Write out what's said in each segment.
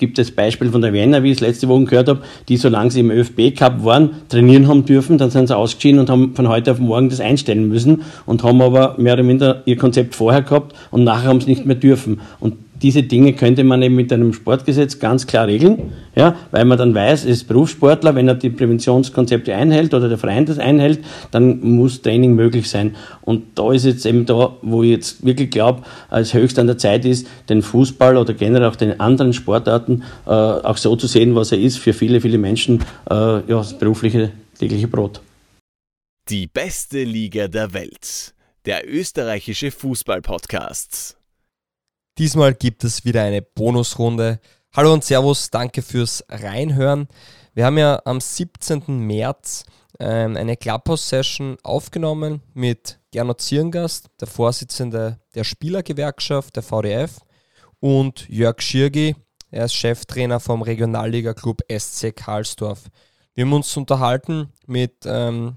gibt das Beispiel von der Wiener, wie ich es letzte Woche gehört habe, die, solange sie im ÖFB Cup waren, trainieren haben dürfen, dann sind sie ausgeschieden und haben von heute auf morgen das einstellen müssen und haben aber mehr oder minder ihr Konzept vorher gehabt und nachher haben sie nicht mehr dürfen. Und diese Dinge könnte man eben mit einem Sportgesetz ganz klar regeln, ja, weil man dann weiß, ist Berufssportler, wenn er die Präventionskonzepte einhält oder der Verein das einhält, dann muss Training möglich sein. Und da ist jetzt eben da, wo ich jetzt wirklich glaube, als höchst an der Zeit ist, den Fußball oder generell auch den anderen Sportarten äh, auch so zu sehen, was er ist, für viele, viele Menschen, äh, ja, das berufliche tägliche Brot. Die beste Liga der Welt. Der österreichische Fußball-Podcast. Diesmal gibt es wieder eine Bonusrunde. Hallo und Servus, danke fürs Reinhören. Wir haben ja am 17. März ähm, eine Clubhouse-Session aufgenommen mit Gernot Zierngast, der Vorsitzende der Spielergewerkschaft, der VDF, und Jörg Schirgi, er ist Cheftrainer vom Regionalliga-Club SC Karlsdorf. Wir haben uns unterhalten mit ähm,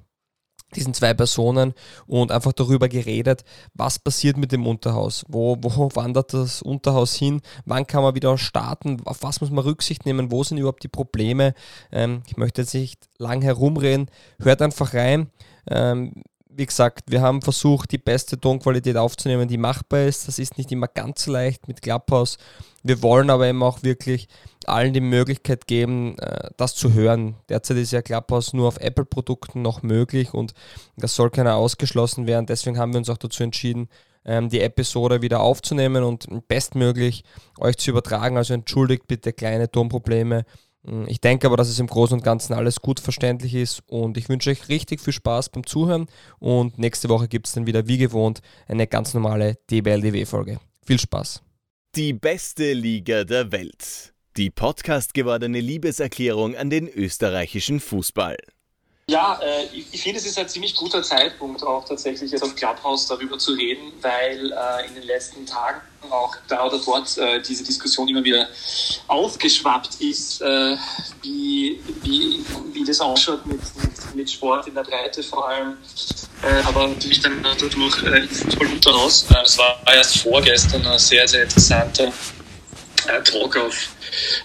diesen zwei Personen und einfach darüber geredet, was passiert mit dem Unterhaus, wo, wo wandert das Unterhaus hin, wann kann man wieder starten, auf was muss man Rücksicht nehmen, wo sind überhaupt die Probleme. Ähm, ich möchte jetzt nicht lang herumreden, hört einfach rein. Ähm, wie gesagt, wir haben versucht, die beste Tonqualität aufzunehmen, die machbar ist. Das ist nicht immer ganz leicht mit Clubhouse. Wir wollen aber eben auch wirklich allen die Möglichkeit geben, äh, das zu hören. Derzeit ist ja Clubhouse nur auf Apple-Produkten noch möglich und das soll keiner ausgeschlossen werden. Deswegen haben wir uns auch dazu entschieden, ähm, die Episode wieder aufzunehmen und bestmöglich euch zu übertragen. Also entschuldigt bitte kleine Tonprobleme. Mm, ich denke aber, dass es im Großen und Ganzen alles gut verständlich ist und ich wünsche euch richtig viel Spaß beim Zuhören und nächste Woche gibt es dann wieder wie gewohnt eine ganz normale DBLDW-Folge. Viel Spaß! Die beste Liga der Welt. Die Podcast gewordene Liebeserklärung an den österreichischen Fußball. Ja, äh, ich, finde, es ist ein ziemlich guter Zeitpunkt auch tatsächlich jetzt auf Clubhouse darüber zu reden, weil äh, in den letzten Tagen auch da oder dort äh, diese Diskussion immer wieder aufgeschwappt ist, äh, wie, wie, wie das ausschaut mit, mit, mit Sport in der Breite vor allem, äh, aber natürlich dann dadurch im Fußballunterhaus. Äh, es war erst vorgestern ein sehr, sehr interessanter äh, Talk auf,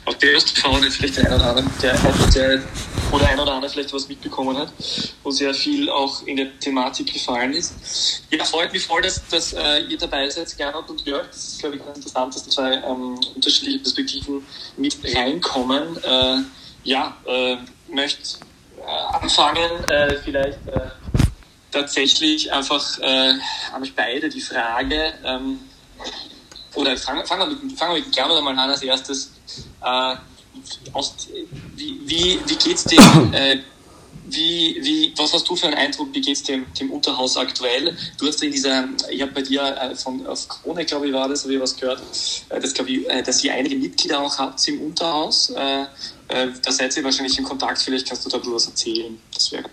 auf der ÖSTV, der vielleicht der ein oder andere, der, der oder ein oder andere vielleicht was mitbekommen hat, wo sehr viel auch in der Thematik gefallen ist. Ja, freut mich voll, dass, dass äh, ihr dabei seid, Gernot und Jörg. Das ist, glaube ich, ganz interessant, dass da zwei ähm, unterschiedliche Perspektiven mit reinkommen. Äh, ja, äh, möchte äh, anfangen, äh, vielleicht äh, tatsächlich einfach an euch beide die Frage, ähm, oder fangen, fangen, wir mit, wir mit Gernot einmal an als erstes. Aus, wie, wie, wie geht's dem, äh, wie, wie, was hast du für einen Eindruck, wie geht's dem, dem Unterhaus aktuell? Du hast in dieser, ich habe bei dir äh, von, auf Krone, glaube ich, war das, habe ich was gehört, äh, dass, ich, äh, dass ihr einige Mitglieder auch habt im Unterhaus. Äh, äh, da seid ihr wahrscheinlich in Kontakt, vielleicht kannst du darüber was erzählen. Das wäre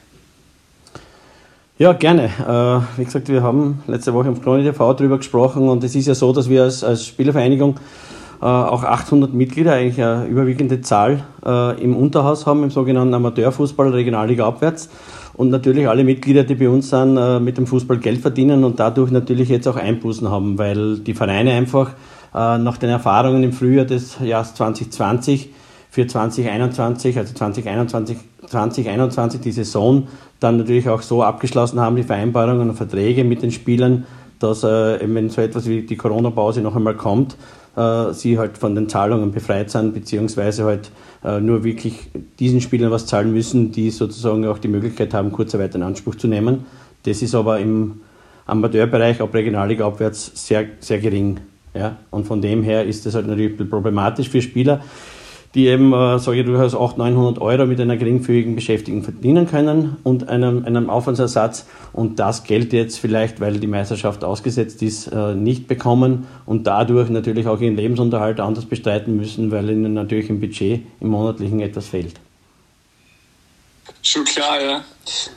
ja, gerne. Äh, wie gesagt, wir haben letzte Woche im Krone TV darüber gesprochen und es ist ja so, dass wir als, als Spielervereinigung auch 800 Mitglieder, eigentlich eine überwiegende Zahl äh, im Unterhaus haben, im sogenannten Amateurfußball, Regionalliga abwärts. Und natürlich alle Mitglieder, die bei uns sind, äh, mit dem Fußball Geld verdienen und dadurch natürlich jetzt auch Einbußen haben, weil die Vereine einfach nach den Erfahrungen im Frühjahr des Jahres 2020 für 2021, also 2021, 2021 die Saison dann natürlich auch so abgeschlossen haben, die Vereinbarungen und Verträge mit den Spielern, dass äh, wenn so etwas wie die Corona-Pause noch einmal kommt, äh, sie halt von den Zahlungen befreit sind, beziehungsweise halt äh, nur wirklich diesen Spielern was zahlen müssen, die sozusagen auch die Möglichkeit haben, Kurzarbeit in Anspruch zu nehmen. Das ist aber im Amateurbereich, ab Regionalliga abwärts, sehr, sehr gering. Ja? Und von dem her ist das halt natürlich problematisch für Spieler die eben, äh, sage ich durchaus, 800, 900 Euro mit einer geringfügigen Beschäftigung verdienen können und einem, einem Aufwandsersatz und das Geld jetzt vielleicht, weil die Meisterschaft ausgesetzt ist, äh, nicht bekommen und dadurch natürlich auch ihren Lebensunterhalt anders bestreiten müssen, weil ihnen natürlich im Budget im Monatlichen etwas fehlt. Schon klar, ja.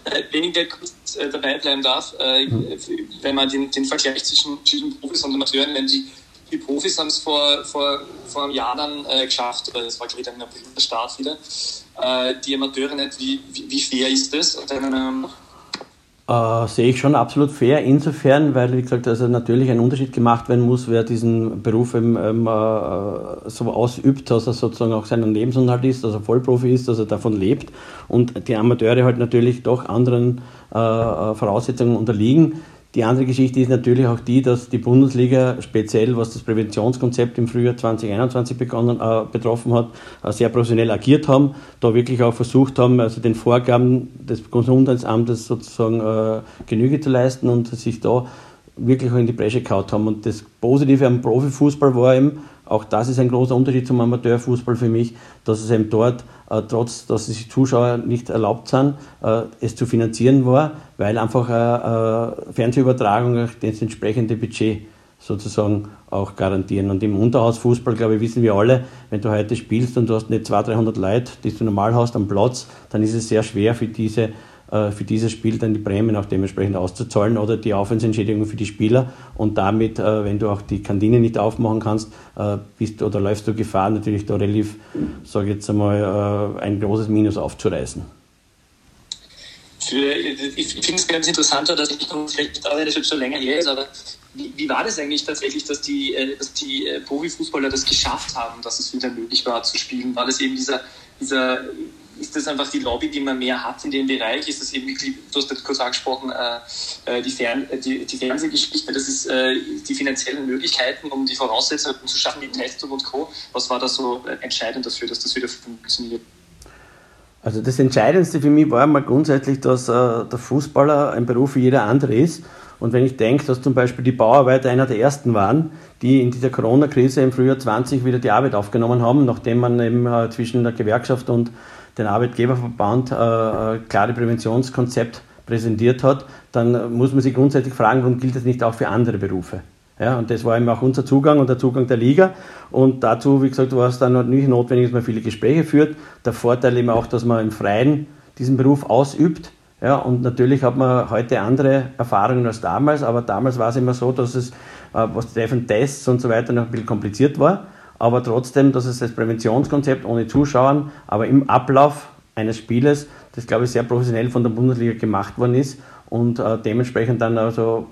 Äh, wenn ich da kurz äh, dabei bleiben darf, äh, mhm. wenn man den, den Vergleich zwischen, zwischen Profis und Amateuren, wenn die die Profis haben es vor, vor, vor einem Jahr dann äh, geschafft, oder das war glaube ich dann der Start wieder. Äh, die Amateure nicht, wie, wie, fair ist das? Dann, ähm, Äh, sehe ich schon absolut fair, insofern, weil, wie gesagt, also natürlich ein Unterschied gemacht werden muss, wer diesen Beruf eben, ähm, äh, so ausübt, dass er sozusagen auch seinen Lebensunterhalt ist, dass er Vollprofi ist, dass er davon lebt und die Amateure halt natürlich doch anderen äh, äh Voraussetzungen unterliegen. Die andere Geschichte ist natürlich auch die, dass die Bundesliga speziell, was das Präventionskonzept im Frühjahr 2021 begonnen, äh, betroffen hat, äh, sehr professionell agiert haben, da wirklich auch versucht haben, also den Vorgaben des Gesundheitsamtes sozusagen äh, Genüge zu leisten und sich da wirklich auch in die Bresche kaut haben. Und das Positive am Profifußball war eben, auch das ist ein großer Unterschied zum Amateurfußball für mich, dass es eben dort, trotz dass die Zuschauer nicht erlaubt sind, äh, es zu finanzieren war, weil einfach äh, Fernsehübertragung das entsprechende Budget sozusagen auch garantieren. Und im Unterhausfußball, glaube ich, wissen wir alle, wenn du heute spielst und du hast nicht 200, 300 Leute, die du normal hast am Platz, dann ist es sehr schwer für diese äh, für dieses Spiel dann die Prämien auch dementsprechend auszuzahlen oder die Aufwandsentschädigung für die Spieler und damit, äh, wenn du auch die Kantine nicht aufmachen kannst, äh, bist oder läufst du Gefahr, natürlich da relativ, sage ich jetzt einmal, ein großes Minus aufzureißen. Ich finde es ganz interessant, dass ich vielleicht auch wenn es schon länger her ist, aber wie, wie, war das eigentlich tatsächlich, dass die, dass die Profifußballer das geschafft haben, dass es wieder möglich war zu spielen? War das eben dieser, dieser ist das einfach die Lobby, die man mehr hat in dem Bereich? Ist das eben du hast kurz angesprochen, äh, äh, die, Fern-, äh, die, die, Fernsehgeschichte, das ist die finanziellen Möglichkeiten, um die Voraussetzungen zu schaffen, wie Testung und Co. Was war da so entscheidend dafür, dass das wieder funktioniert? Also das Entscheidendste für mich war mal grundsätzlich, dass der Fußballer ein Beruf wie jeder andere ist. Und wenn ich denke, dass zum Beispiel die Bauarbeiter einer der ersten waren, die in dieser Corona-Krise im Frühjahr 20 wieder die Arbeit aufgenommen haben, nachdem man eben zwischen der Gewerkschaft und den Arbeitgeberverband äh, äh, klare Präventionskonzept präsentiert hat, dann muss man sich grundsätzlich fragen, warum gilt das nicht auch für andere Berufe? Ja, und das war eben auch unser Zugang und der Zugang der Liga. Und dazu, wie gesagt, war es dann nicht notwendig, dass man viele Gespräche führt. Der Vorteil eben auch, dass man im Freien diesen Beruf ausübt. Ja, und natürlich hat man heute andere Erfahrungen als damals, aber damals war es immer so, dass es, äh, was treffen Tests und so weiter, noch ein bisschen kompliziert war aber trotzdem, dass es das Präventionskonzept ohne Zuschauern, aber im Ablauf eines Spieles, das glaube ich sehr professionell von der Bundesliga gemacht worden ist und äh, dementsprechend dann also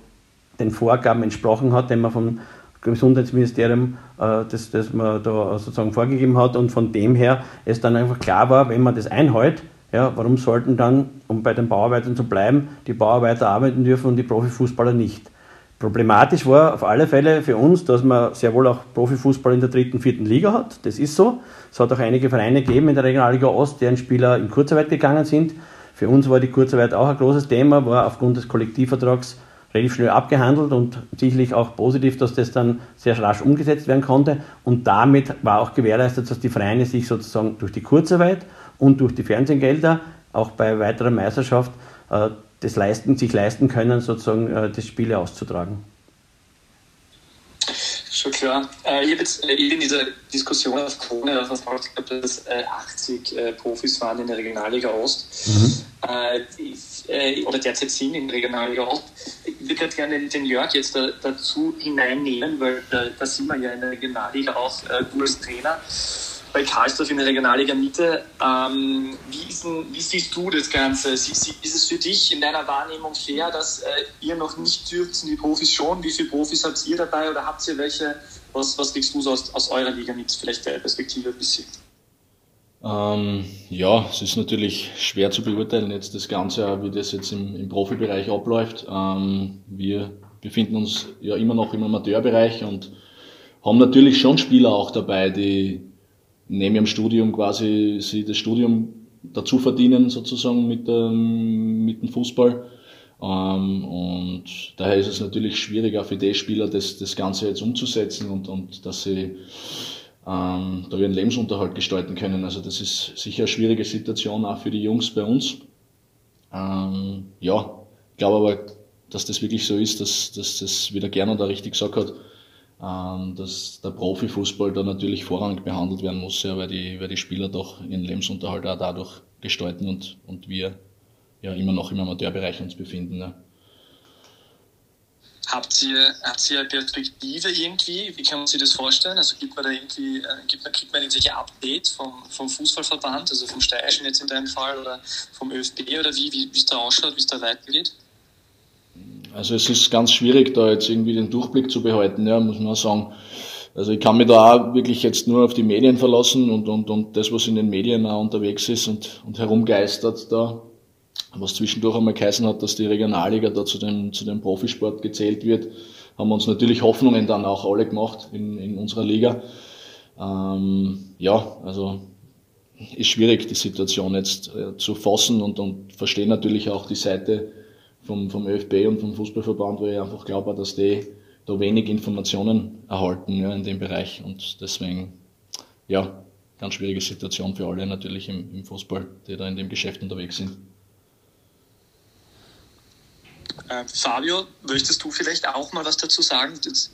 den Vorgaben entsprochen hat, den man vom Gesundheitsministerium, äh, das, das man da sozusagen vorgegeben hat und von dem her es dann einfach klar war, wenn man das einhält, ja, warum sollten dann, um bei den Bauarbeitern zu bleiben, die Bauarbeiter arbeiten dürfen und die Profifußballer nicht? Problematisch war auf alle Fälle für uns, dass man sehr wohl auch Profifußball in der dritten, vierten Liga hat. Das ist so. Es hat auch einige Vereine gegeben in der Regionalliga Ost, deren Spieler in Kurzarbeit gegangen sind. Für uns war die Kurzarbeit auch ein großes Thema, war aufgrund des Kollektivvertrags relativ schnell abgehandelt und sicherlich auch positiv, dass das dann sehr rasch umgesetzt werden konnte. Und damit war auch gewährleistet, dass die Vereine sich sozusagen durch die Kurzarbeit und durch die Fernsehgelder auch bei weiterer Meisterschaft äh, das leisten, sich leisten können, sozusagen äh, das Spiele auszutragen. Schon klar. Äh, ich habe jetzt äh, in dieser Diskussion auf Krone verfolgt, dass äh, 80 äh, Profis waren in der Regionalliga Ost mhm. äh, oder derzeit sind in der Regionalliga Ost. Ich würde gerne den Jörg jetzt da, dazu hineinnehmen, weil da, da sind wir ja in der Regionalliga auch äh, als Trainer bei Karlsdorf in der Regionalliga Mitte. Ähm, wie, denn, wie, siehst du das Ganze? Ist es für dich in deiner Wahrnehmung fair, dass äh, ihr noch nicht dürft die Profis schon? Wie viele Profis habt ihr dabei oder habt ihr welche? Was, was kriegst du so aus, aus eurer Liga mit? Vielleicht der Perspektive ein bisschen. Ähm, ja, es ist natürlich schwer zu beurteilen jetzt das Ganze, wie das jetzt im, im Profibereich abläuft. Ähm, wir befinden uns ja immer noch im Amateurbereich und haben natürlich schon Spieler auch dabei, die, neben ihrem Studium quasi sie das Studium dazu verdienen sozusagen mit, ähm, mit dem Fußball. Ähm, und daher ist es natürlich schwieriger für die Spieler, das, das Ganze jetzt umzusetzen und, und dass sie ähm, da ihren Lebensunterhalt gestalten können. Also das ist sicher eine schwierige Situation auch für die Jungs bei uns. Ähm, ja, ich glaube aber, dass das wirklich so ist, dass, dass das, wie der Gerner da richtig gesagt hat, dass der Profifußball da natürlich vorrangig behandelt werden muss, ja, weil, die, weil die Spieler doch ihren Lebensunterhalt auch dadurch gestalten und, und wir ja immer noch im Amateurbereich uns befinden. Ja. Habt ihr, habt ihr eine Perspektive irgendwie? Wie kann man sich das vorstellen? Also gibt man da irgendwie, äh, gibt man, kriegt man irgendwelche Updates vom, vom Fußballverband, also vom Steirischen jetzt in deinem Fall oder vom ÖFB oder wie, wie es da ausschaut, wie es da weitergeht? Also es ist ganz schwierig, da jetzt irgendwie den Durchblick zu behalten, ja, muss man sagen. Also ich kann mich da auch wirklich jetzt nur auf die Medien verlassen und, und, und das, was in den Medien auch unterwegs ist und, und herumgeistert da, was zwischendurch einmal geheißen hat, dass die Regionalliga da zu dem, zu dem Profisport gezählt wird, haben uns natürlich Hoffnungen dann auch alle gemacht in, in unserer Liga. Ähm, ja, also ist schwierig, die Situation jetzt äh, zu fassen und, und verstehe natürlich auch die Seite vom, vom ÖFB und vom Fußballverband, weil ich einfach glaube, dass die da wenig Informationen erhalten ja, in dem Bereich und deswegen, ja, ganz schwierige Situation für alle natürlich im, im Fußball, die da in dem Geschäft unterwegs sind. Äh, Fabio, möchtest du vielleicht auch mal was dazu sagen? Das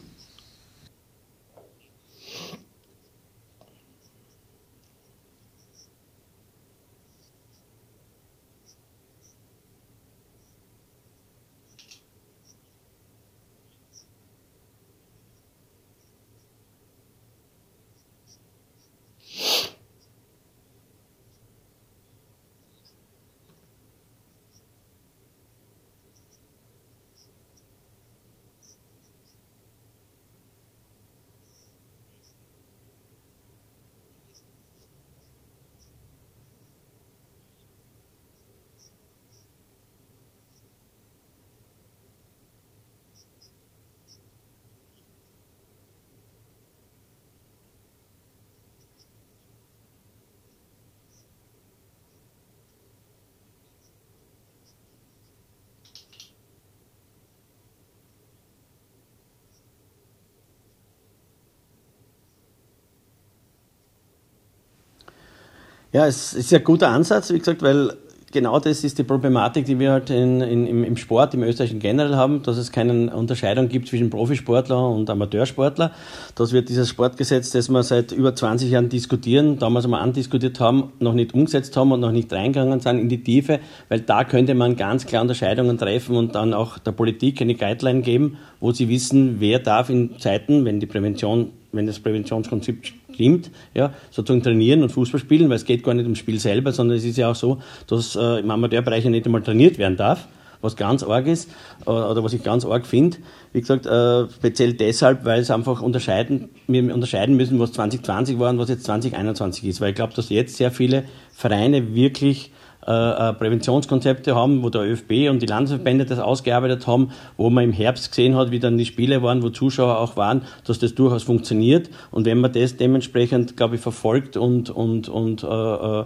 Ja, es ist ja ein guter Ansatz, wie gesagt, weil genau das ist die Problematik, die wir halt in, in, im Sport, im österreichischen generell haben, dass es keine Unterscheidung gibt zwischen Profisportler und Amateursportler. Das wird dieses Sportgesetz, das wir seit über 20 Jahren diskutieren, damals einmal andiskutiert haben, noch nicht umgesetzt haben und noch nicht reingegangen sind in die Tiefe, weil da könnte man ganz klar Unterscheidungen treffen und dann auch der Politik eine Guideline geben, wo sie wissen, wer darf in Zeiten, wenn die Prävention, wenn das Präventionskonzept stimmt, ja, sozusagen trainieren und Fußball spielen, weil es geht gar nicht ums Spiel selber, sondern es ist ja auch so, dass äh, im Amateurbereich ja nicht einmal trainiert werden darf, was ganz arg ist äh, oder was ich ganz arg finde. Wie gesagt, äh, speziell deshalb, weil es einfach unterscheiden, wir unterscheiden müssen, was 2020 war und was jetzt 2021 ist, weil ich glaube, dass jetzt sehr viele Vereine wirklich äh, äh, Präventionskonzepte haben, wo der ÖFB und die Landesverbände das ausgearbeitet haben, wo man im Herbst gesehen hat, wie dann die Spiele waren, wo Zuschauer auch waren, dass das durchaus funktioniert. Und wenn man das dementsprechend, glaube ich, verfolgt und, und, und äh, äh,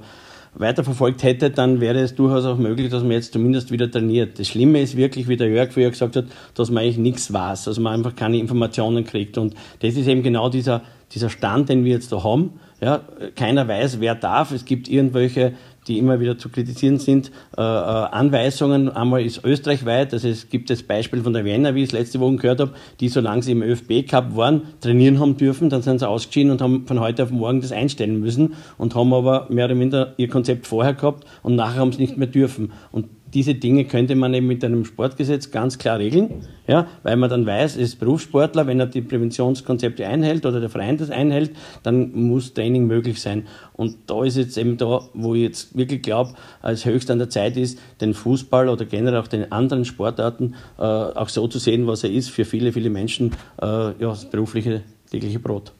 weiterverfolgt hätte, dann wäre es durchaus auch möglich, dass man jetzt zumindest wieder trainiert. Das Schlimme ist wirklich, wie der Jörg früher gesagt hat, dass man eigentlich nichts weiß, dass man einfach keine Informationen kriegt. Und das ist eben genau dieser, dieser Stand, den wir jetzt da haben. Ja, keiner weiß, wer darf. Es gibt irgendwelche die immer wieder zu kritisieren sind, äh, äh, Anweisungen. Einmal ist Österreich weit, also es gibt das Beispiel von der Vienna, wie ich es letzte Woche gehört habe, die, solange sie im ÖFB Cup waren, trainieren haben dürfen, dann sind sie ausgeschieden und haben von heute auf morgen das einstellen müssen und haben aber mehr oder minder ihr Konzept vorher gehabt und nachher haben sie nicht mehr dürfen. Und diese Dinge könnte man eben mit einem Sportgesetz ganz klar regeln, ja, weil man dann weiß, ist Berufssportler, wenn er die Präventionskonzepte einhält oder der Verein das einhält, dann muss Training möglich sein. Und da ist jetzt eben da, wo ich jetzt wirklich glaube, als höchst an der Zeit ist, den Fußball oder generell auch den anderen Sportarten äh, auch so zu sehen, was er ist, für viele, viele Menschen äh, ja, das berufliche tägliche Brot.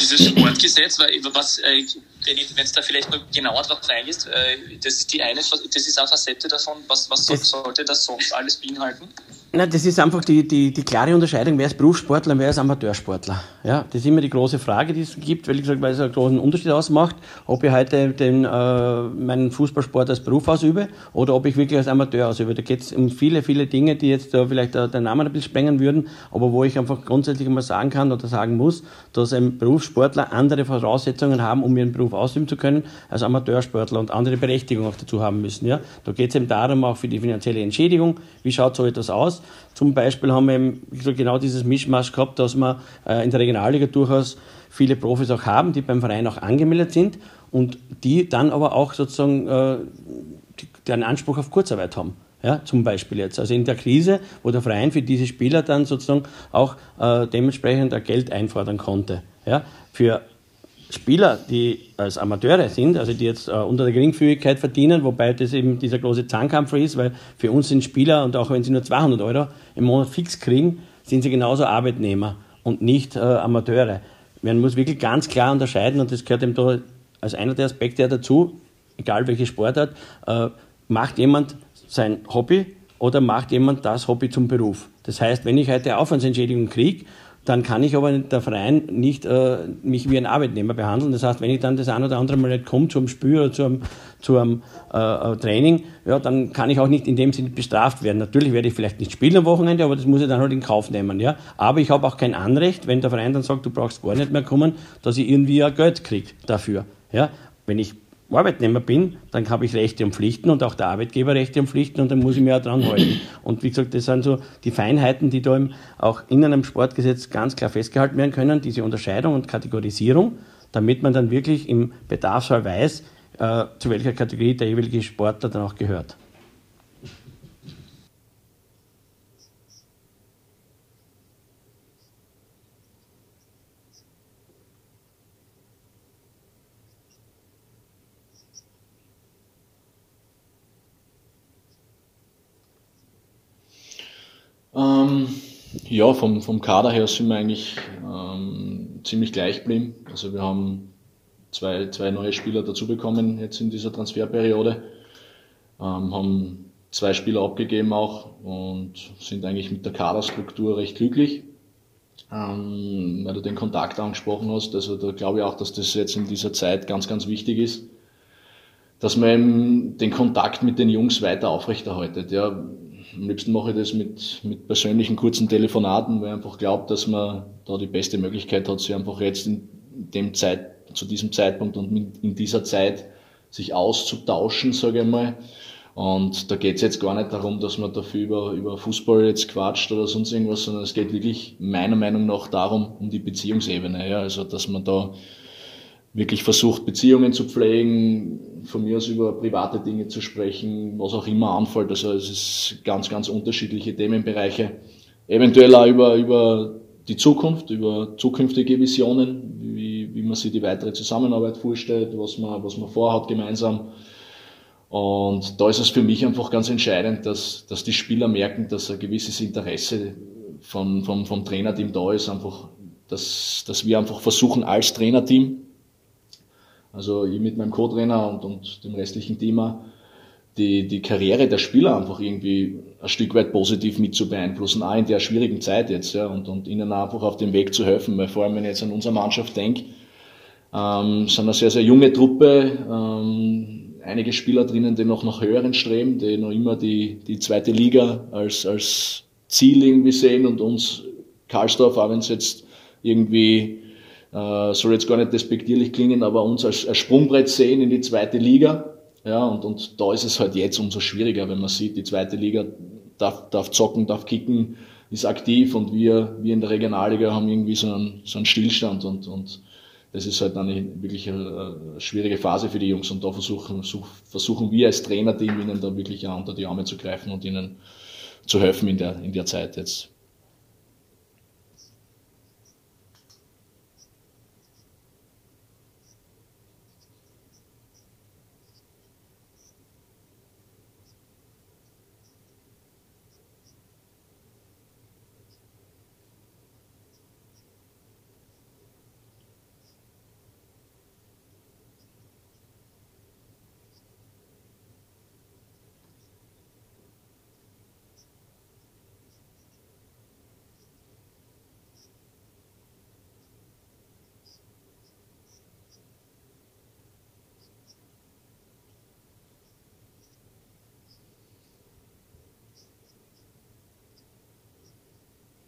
Dieses Sportgesetz, was, äh, wenn es da vielleicht noch genauer drauf eingehst, äh, das ist die eine, das ist eine Facette davon, was, was das sollte das sonst alles beinhalten? Nein, das ist einfach die, die, die klare Unterscheidung, wer ist Berufssportler und wer ist Amateursportler. Ja, das ist immer die große Frage, die es gibt, weil ich gesagt, weil es einen großen Unterschied ausmacht, ob ich heute den, äh, meinen Fußballsport als Beruf ausübe oder ob ich wirklich als Amateur ausübe. Da geht es um viele, viele Dinge, die jetzt da vielleicht äh, den Namen ein bisschen sprengen würden, aber wo ich einfach grundsätzlich einmal sagen kann oder sagen muss, dass ein Berufssportler andere Voraussetzungen haben, um ihren Beruf ausüben zu können, als Amateursportler und andere Berechtigung auch dazu haben müssen. Ja? Da geht es eben darum, auch für die finanzielle Entschädigung, wie schaut so etwas aus zum Beispiel haben wir eben genau dieses Mischmasch gehabt, dass wir äh, in der Regionalliga durchaus viele Profis auch haben, die beim Verein auch angemeldet sind und die dann aber auch sozusagen äh, den Anspruch auf Kurzarbeit haben. Ja, zum Beispiel jetzt. Also in der Krise, wo der Verein für diese Spieler dann sozusagen auch äh, dementsprechend Geld einfordern konnte. Ja, für Spieler, die als Amateure sind, also die jetzt äh, unter der Geringfügigkeit verdienen, wobei das eben dieser große Zahnkampf ist, weil für uns sind Spieler und auch wenn sie nur 200 Euro im Monat fix kriegen, sind sie genauso Arbeitnehmer und nicht äh, Amateure. Man muss wirklich ganz klar unterscheiden und das gehört eben da als einer der Aspekte dazu, egal welche Sportart, äh, macht jemand sein Hobby oder macht jemand das Hobby zum Beruf. Das heißt, wenn ich heute Aufwandsentschädigung kriege dann kann ich aber der Verein nicht äh, mich wie ein Arbeitnehmer behandeln. Das heißt, wenn ich dann das ein oder andere Mal nicht komme zum Spiel oder zum, zum äh, äh, Training, ja, dann kann ich auch nicht in dem Sinne bestraft werden. Natürlich werde ich vielleicht nicht spielen am Wochenende, aber das muss ich dann halt in Kauf nehmen. Ja? Aber ich habe auch kein Anrecht, wenn der Verein dann sagt, du brauchst gar nicht mehr kommen, dass ich irgendwie ja Geld kriege dafür. Ja? Wenn ich Arbeitnehmer bin, dann habe ich Rechte und Pflichten und auch der Arbeitgeber Rechte und Pflichten und dann muss ich mich auch dran halten. Und wie gesagt, das sind so die Feinheiten, die da auch in einem Sportgesetz ganz klar festgehalten werden können, diese Unterscheidung und Kategorisierung, damit man dann wirklich im Bedarfsfall weiß, äh, zu welcher Kategorie der jeweilige Sportler dann auch gehört. Ähm, ja, vom, vom Kader her sind wir eigentlich ähm, ziemlich gleich geblieben. Also wir haben zwei, zwei neue Spieler dazu bekommen jetzt in dieser Transferperiode, ähm, haben zwei Spieler abgegeben auch und sind eigentlich mit der Kaderstruktur recht glücklich. Ähm, weil du den Kontakt angesprochen hast, also da glaube ich auch, dass das jetzt in dieser Zeit ganz, ganz wichtig ist, dass man den Kontakt mit den Jungs weiter aufrechterhaltet. Ja, am liebsten mache ich das mit, mit persönlichen kurzen Telefonaten, weil ich einfach glaube, dass man da die beste Möglichkeit hat, sich einfach jetzt in dem Zeit, zu diesem Zeitpunkt und in dieser Zeit sich auszutauschen, sage ich mal. Und da geht es jetzt gar nicht darum, dass man dafür über, über Fußball jetzt quatscht oder sonst irgendwas, sondern es geht wirklich meiner Meinung nach darum, um die Beziehungsebene. Ja? Also, dass man da wirklich versucht, Beziehungen zu pflegen, von mir aus über private Dinge zu sprechen, was auch immer anfällt. Also es ist ganz, ganz unterschiedliche Themenbereiche. Eventuell auch über, über die Zukunft, über zukünftige Visionen, wie, wie man sich die weitere Zusammenarbeit vorstellt, was man, was man vorhat gemeinsam. Und da ist es für mich einfach ganz entscheidend, dass, dass die Spieler merken, dass ein gewisses Interesse von, vom, vom Trainerteam da ist, einfach, dass, dass wir einfach versuchen als Trainerteam also ich mit meinem Co-Trainer und, und dem restlichen Team die, die Karriere der Spieler einfach irgendwie ein Stück weit positiv mit zu beeinflussen, auch in der schwierigen Zeit jetzt, ja, und, und ihnen einfach auf dem Weg zu helfen, weil vor allem, wenn ich jetzt an unsere Mannschaft denke, ähm, sind eine sehr, sehr junge Truppe, ähm, einige Spieler drinnen, die noch nach höheren streben, die noch immer die, die zweite Liga als, als Ziel irgendwie sehen und uns Karlsdorf, auch wenn es jetzt irgendwie äh, soll jetzt gar nicht despektierlich klingen, aber uns als, als Sprungbrett sehen in die zweite Liga. Ja, und, und da ist es halt jetzt umso schwieriger, wenn man sieht, die zweite Liga darf, darf zocken, darf kicken, ist aktiv und wir, wir in der Regionalliga haben irgendwie so einen, so einen Stillstand und, und das ist halt eine wirklich eine, schwierige Phase für die Jungs und da versuchen, versuchen wir als Trainerteam ihnen da wirklich unter die Arme zu greifen und ihnen zu helfen in der, in der Zeit jetzt.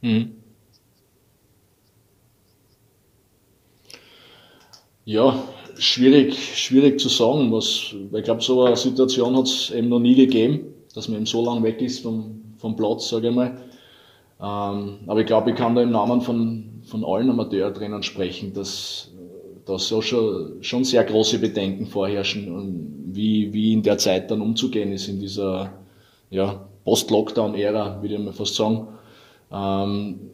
Mhm. Ja, schwierig, schwierig zu sagen, was, weil ich glaube, so eine Situation hat es eben noch nie gegeben, dass man eben so lange weg ist vom, vom Platz, sage ich mal. Ähm, aber ich glaube, ich kann da im Namen von, von allen Amateurtrainern sprechen, dass da so schon, schon sehr große Bedenken vorherrschen, und wie, wie in der Zeit dann umzugehen ist, in dieser ja, Post-Lockdown-Ära, würde ich mal fast sagen. Ähm,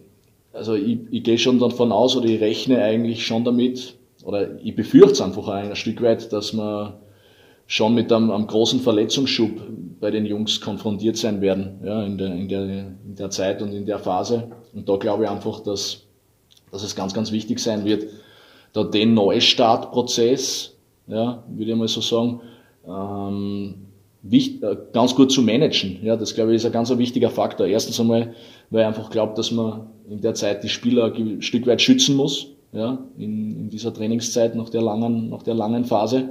also ich, ich gehe schon davon aus oder ich rechne eigentlich schon damit, oder ich befürchte es einfach ein Stück weit, dass wir schon mit einem, einem großen Verletzungsschub bei den Jungs konfrontiert sein werden, ja, in der, in der, in der Zeit und in der Phase. Und da glaube ich einfach, dass, dass es ganz, ganz wichtig sein wird, da den Neustartprozess, ja, würde ich mal so sagen, ähm, wichtig, äh, ganz gut zu managen. Ja, das glaube ich ist ein ganz wichtiger Faktor. Erstens einmal, weil ich einfach glaube, dass man in der Zeit die Spieler ein Stück weit schützen muss, ja, in, in dieser Trainingszeit nach der langen, nach der langen Phase.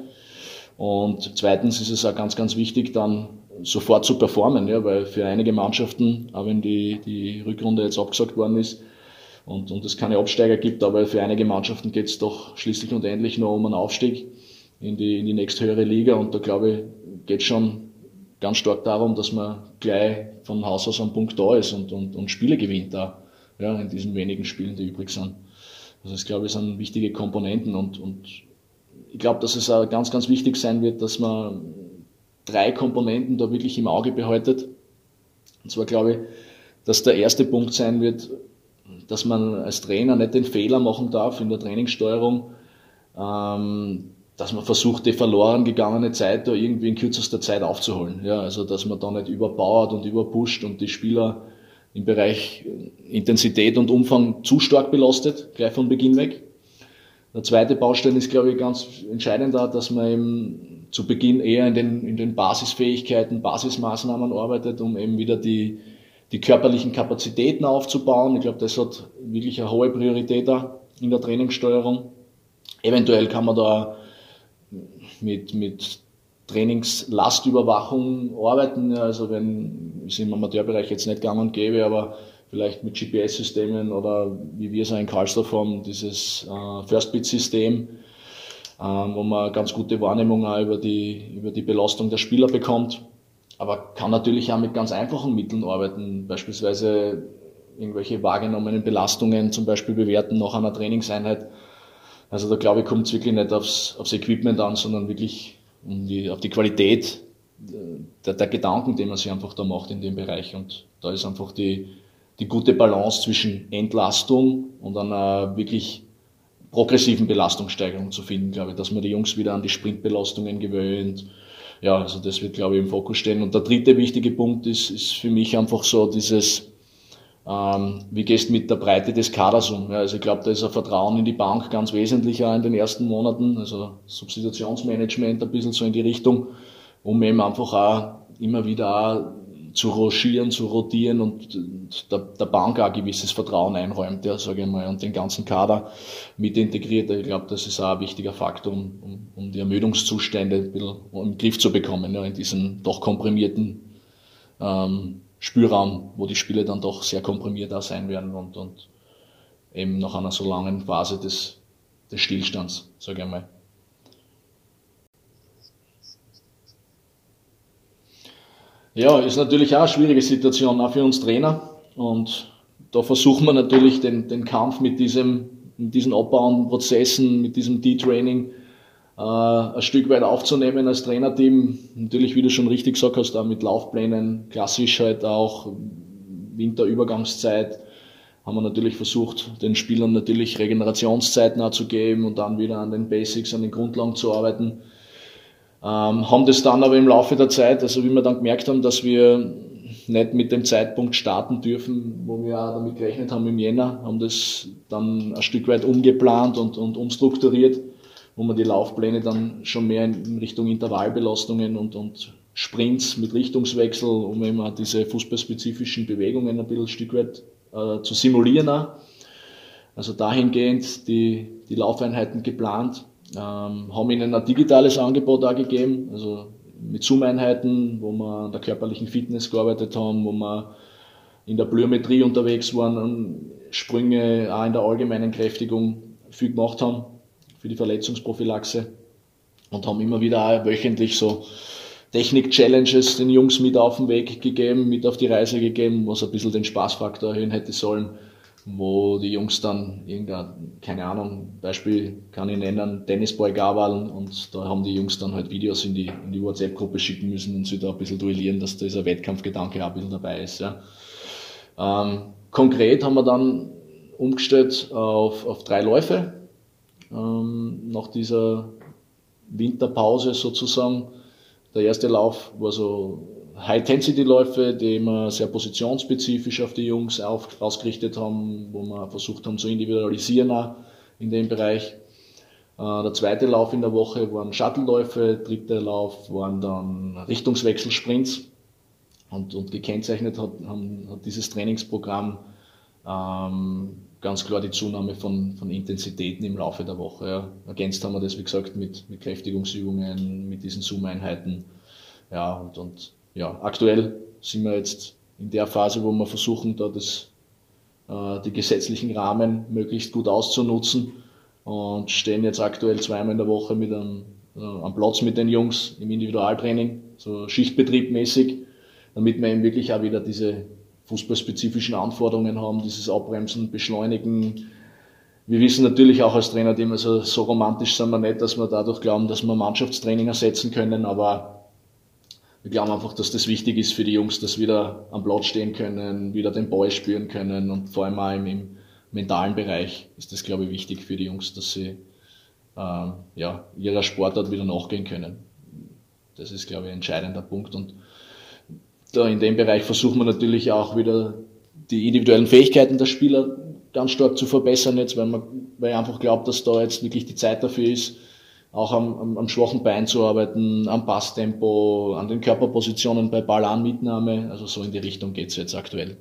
Und zweitens ist es auch ganz, ganz wichtig, dann sofort zu performen, ja, weil für einige Mannschaften, auch wenn die, die Rückrunde jetzt abgesagt worden ist und, und es keine Absteiger gibt, aber für einige Mannschaften geht es doch schließlich und endlich noch um einen Aufstieg in die, in die nächsthöhere Liga und da glaube ich, geht schon ganz stark darum, dass man gleich von Haus aus am Punkt da ist und, und, und Spiele gewinnt da, ja, in diesen wenigen Spielen, die übrig sind. Also ich glaube, es sind wichtige Komponenten und, und ich glaube, dass es auch ganz, ganz wichtig sein wird, dass man drei Komponenten da wirklich im Auge behaltet. Und zwar glaube ich, dass der erste Punkt sein wird, dass man als Trainer nicht den Fehler machen darf in der Trainingssteuerung, ähm, dass man versucht, die verloren gegangene Zeit da irgendwie in kürzester Zeit aufzuholen. Ja, also dass man da nicht überbauert und überpusht und die Spieler im Bereich Intensität und Umfang zu stark belastet, gleich von Beginn weg. Der zweite Baustein ist, glaube ich, ganz entscheidend da, dass man eben zu Beginn eher in den, in den Basisfähigkeiten, Basismaßnahmen arbeitet, um eben wieder die, die körperlichen Kapazitäten aufzubauen. Ich glaube, das hat wirklich eine hohe Priorität da in der Trainingssteuerung. Eventuell kann man da mit, mit Trainingslastüberwachung arbeiten. Also wenn, ist im Amateurbereich jetzt nicht gang und gäbe, aber vielleicht mit GPS-Systemen oder wie wir es in Karlsdorf haben, dieses äh, First-Bit-System, äh, wo man ganz gute Wahrnehmung auch über die, über die Belastung der Spieler bekommt. Aber kann natürlich auch mit ganz einfachen Mitteln arbeiten, beispielsweise irgendwelche wahrgenommenen Belastungen zum Beispiel bewerten nach einer Trainingseinheit. Also da glaube ich, kommt es wirklich nicht aufs, aufs Equipment an, sondern wirklich um die, auf die Qualität äh, der, der Gedanken, die man sich einfach da macht in dem Bereich. Und da ist einfach die, die gute Balance zwischen Entlastung und einer wirklich progressiven Belastungssteigerung zu finden, glaube ich, dass man die Jungs wieder an die Sprintbelastungen gewöhnt. Ja, also das wird, glaube ich, im Fokus stehen. Und der dritte wichtige Punkt ist, ist für mich einfach so dieses, ähm, wie gehst du mit der Breite des Kaders um? Ja, also ich glaube, da ist ein Vertrauen in die Bank ganz wesentlich auch in den ersten Monaten, also Substitutionsmanagement ein bisschen so in die Richtung, um eben einfach auch immer wieder auch zu rochieren, zu rotieren und der, der Bank auch ein gewisses Vertrauen einräumt, ja, sage ich mal, und den ganzen Kader mit integriert. Ich glaube, das ist auch ein wichtiger Faktor, um, um, die Ermüdungszustände ein bisschen im Griff zu bekommen, ja, in diesem doch komprimierten ähm, Spielraum, wo die Spiele dann doch sehr komprimiert da sein werden und, und eben nach einer so langen Phase des, des Stillstands, sage ich mal. Ja, ist natürlich auch eine schwierige Situation, auch für uns Trainer. Und da versuchen wir natürlich den, den Kampf mit, diesem, mit diesen abbauenden Prozessen, mit diesem D-Training äh, ein Stück weit aufzunehmen als Trainerteam. Natürlich, wie du schon richtig gesagt hast, auch mit Laufplänen, klassisch halt auch Winterübergangszeit, haben wir natürlich versucht, den Spielern natürlich Regenerationszeiten zu geben und dann wieder an den Basics, an den Grundlagen zu arbeiten. Ähm, haben das dann aber im Laufe der Zeit, also wie wir dann gemerkt haben, dass wir nicht mit dem Zeitpunkt starten dürfen, wo wir auch damit gerechnet haben im Jänner, haben das dann ein Stück weit umgeplant und, und umstrukturiert, wo man die Laufpläne dann schon mehr in Richtung Intervallbelastungen und, und Sprints mit Richtungswechsel, um auch diese fußballspezifischen Bewegungen ein bisschen ein Stück weit äh, zu simulieren. Also dahingehend die, die Laufeinheiten geplant ähm, haben ihnen ein digitales Angebot auch gegeben, also mit Zoom-Einheiten, wo wir an der körperlichen Fitness gearbeitet haben, wo wir in der Plyometrie unterwegs waren, und Sprünge auch in der allgemeinen Kräftigung viel gemacht haben für die Verletzungsprophylaxe und haben immer wieder auch wöchentlich so Technik-Challenges den Jungs mit auf den Weg gegeben, mit auf die Reise gegeben, was ein bisschen den Spaßfaktor erhöhen hätte sollen wo die Jungs dann irgendein, keine Ahnung, Beispiel kann ich nennen, Tennisball gabeln und da haben die Jungs dann halt Videos in die, in die WhatsApp-Gruppe schicken müssen und sich da ein bisschen duellieren, dass dieser Wettkampfgedanke auch ein bisschen dabei ist. Ja. Ähm, konkret haben wir dann umgestellt auf, auf drei Läufe ähm, nach dieser Winterpause sozusagen. Der erste Lauf war so High-Intensity-Läufe, die wir sehr positionsspezifisch auf die Jungs auf, ausgerichtet haben, wo wir versucht haben zu individualisieren auch in dem Bereich. Äh, der zweite Lauf in der Woche waren Shuttle-Läufe, dritter Lauf waren dann Richtungswechselsprints und, und gekennzeichnet hat, hat dieses Trainingsprogramm ähm, ganz klar die Zunahme von, von Intensitäten im Laufe der Woche. Ja. Ergänzt haben wir das, wie gesagt, mit, mit Kräftigungsübungen, mit diesen Zoom-Einheiten. Ja, und, und ja, aktuell sind wir jetzt in der Phase, wo wir versuchen, da das, äh, die gesetzlichen Rahmen möglichst gut auszunutzen und stehen jetzt aktuell zweimal in der Woche mit einem, äh, am Platz mit den Jungs im Individualtraining, so Schichtbetriebmäßig, damit wir eben wirklich auch wieder diese fußballspezifischen Anforderungen haben, dieses Abbremsen, Beschleunigen. Wir wissen natürlich auch als Trainer, also so romantisch sind wir nicht, dass wir dadurch glauben, dass wir Mannschaftstraining ersetzen können, aber wir glauben einfach, dass das wichtig ist für die Jungs, dass wieder am Platz stehen können, wieder den Ball spüren können und vor allem auch im, im mentalen Bereich ist das, glaube ich, wichtig für die Jungs, dass sie äh, ja, ihrer Sportart wieder nachgehen können. Das ist, glaube ich, ein entscheidender Punkt und da in dem Bereich versuchen wir natürlich auch wieder die individuellen Fähigkeiten der Spieler ganz stark zu verbessern jetzt, weil man, weil ich einfach glaubt, dass da jetzt wirklich die Zeit dafür ist, auch am, am, am schwachen Bein zu arbeiten, am Passtempo, an den Körperpositionen bei Ballanmitnahme. Also so in die Richtung geht's jetzt aktuell.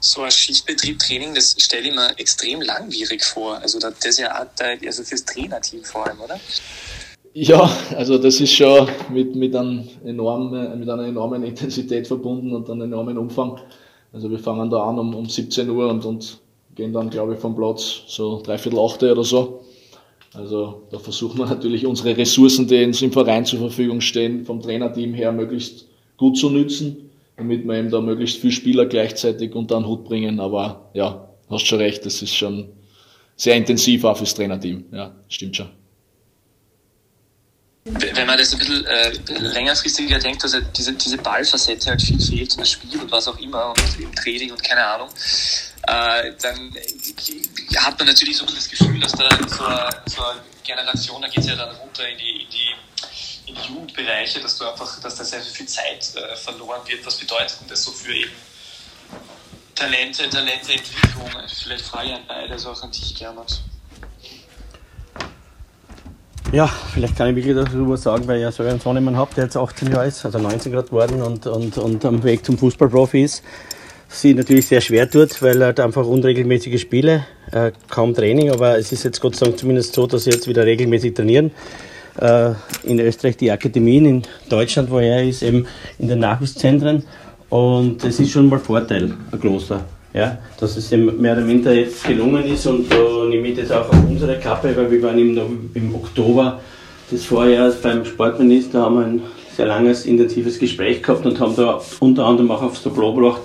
So ein Schichtbetrieb-Training, das stelle ich mir extrem langwierig vor. Also das ist ja auch, also fürs Trainerteam vor allem, oder? Ja, also das ist schon mit, mit, einem enormen, mit einer enormen Intensität verbunden und einem enormen Umfang. Also wir fangen da an um, um 17 Uhr und, und gehen dann, glaube ich, vom Platz so dreiviertel achte oder so. Also da versuchen wir natürlich unsere Ressourcen, die uns im Verein zur Verfügung stehen, vom Trainerteam her möglichst gut zu nützen, damit wir eben da möglichst viele Spieler gleichzeitig unter den Hut bringen. Aber ja, hast schon recht, das ist schon sehr intensiv auch fürs Trainerteam. Ja, stimmt schon wenn man das ein bisschen äh, längerfristiger denkt, dass halt diese, diese Ballfacette halt viel fehlt im Spiel und was auch immer und im Training und keine Ahnung, äh, dann hat man natürlich so ein bisschen das Gefühl, dass da so so eine Generation, da geht es ja dann runter in die, in die, in die Jugendbereiche, dass du einfach, dass da sehr viel Zeit äh, verloren wird. Was bedeutet denn das so für eben Talente, Talenteentwicklung? Vielleicht frage ich an beide, also auch an dich, Gernot. Ja, vielleicht kann ich wirklich darüber sagen, weil ich ja selber einen Sohnemann habe, der jetzt 18 Jahre ist, also 19 Grad geworden und, und, und am Weg zum Fußballprofi ist. Sie natürlich sehr schwer tut, weil er halt einfach unregelmäßige Spiele, äh, kaum Training, aber es ist jetzt Gott sei Dank zumindest so, dass sie jetzt wieder regelmäßig trainieren. Äh, in Österreich die Akademien, in Deutschland, wo er ist, eben in den Nachwuchszentren. Und es ist schon mal Vorteil, ein Kloster ja, dass es dem mehr oder minder jetzt gelungen ist und da nehme ich das auch auf unsere Kappe, weil wir waren im, im Oktober des Vorjahres beim Sportminister, haben ein sehr langes, intensives Gespräch gehabt und haben da unter anderem auch aufs Tableau gebracht,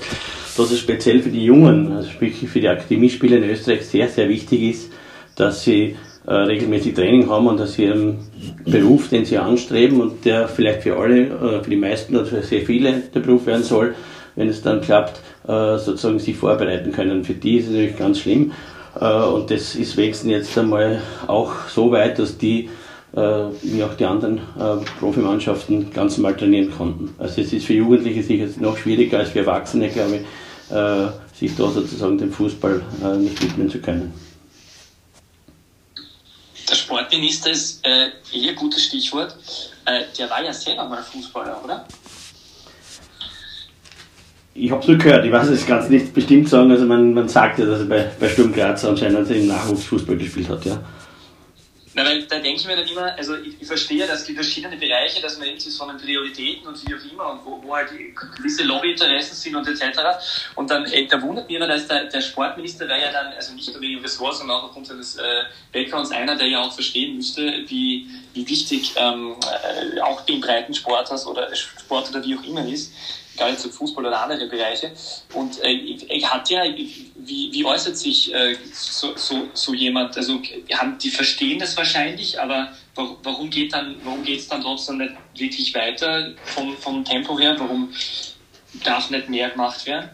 dass es speziell für die Jungen, also sprich für die Akademiespieler in Österreich sehr, sehr wichtig ist, dass sie äh, regelmäßig Training haben und dass sie ihren Beruf, den sie anstreben und der vielleicht für alle, äh, für die meisten oder für sehr viele der Beruf werden soll, wenn es dann klappt, äh, sozusagen sich vorbereiten können. Für die ist es natürlich ganz schlimm. Äh, und das ist wenigstens jetzt einmal auch so weit, dass die, äh, wie auch die anderen Profimannschaften, ganz normal trainieren konnten. Also es ist für Jugendliche sicher noch schwieriger als für Erwachsene, glaube ich, sich da sozusagen dem Fußball nicht widmen zu können. Der Sportminister ist äh, eher ein gutes Stichwort. Äh, der war ja selber mal Fußballer, oder? Ich habe es nur gehört, ich weiß es ganz nicht bestimmt sagen, also man, man sagt ja, dass er bei, bei Sturm Graz anscheinend im Nachwuchsfußball gespielt hat, ja. Na, weil da denke ich mir dann immer, also ich, ich verstehe, dass die verschiedenen Bereiche, dass man irgendwie von den Prioritäten und wie auch immer und wo, wo halt gewisse Lobbyinteressen sind und etc. Und dann, äh, da wundert mich immer, dass der, der Sportminister war ja dann, also nicht nur wegen Ressort, sondern auch aufgrund seines äh, Backgrounds einer, der ja auch verstehen müsste, wie, wie wichtig ähm, äh, auch den Breitensport oder Sport oder wie auch immer ist gar nicht so Fußball oder andere Bereiche. Und äh, hat ja, wie, wie äußert sich äh, so, so, so jemand? Also haben, die verstehen das wahrscheinlich, aber warum geht dann, warum geht es dann trotzdem nicht wirklich weiter vom, vom Tempo her? Warum darf nicht mehr gemacht werden?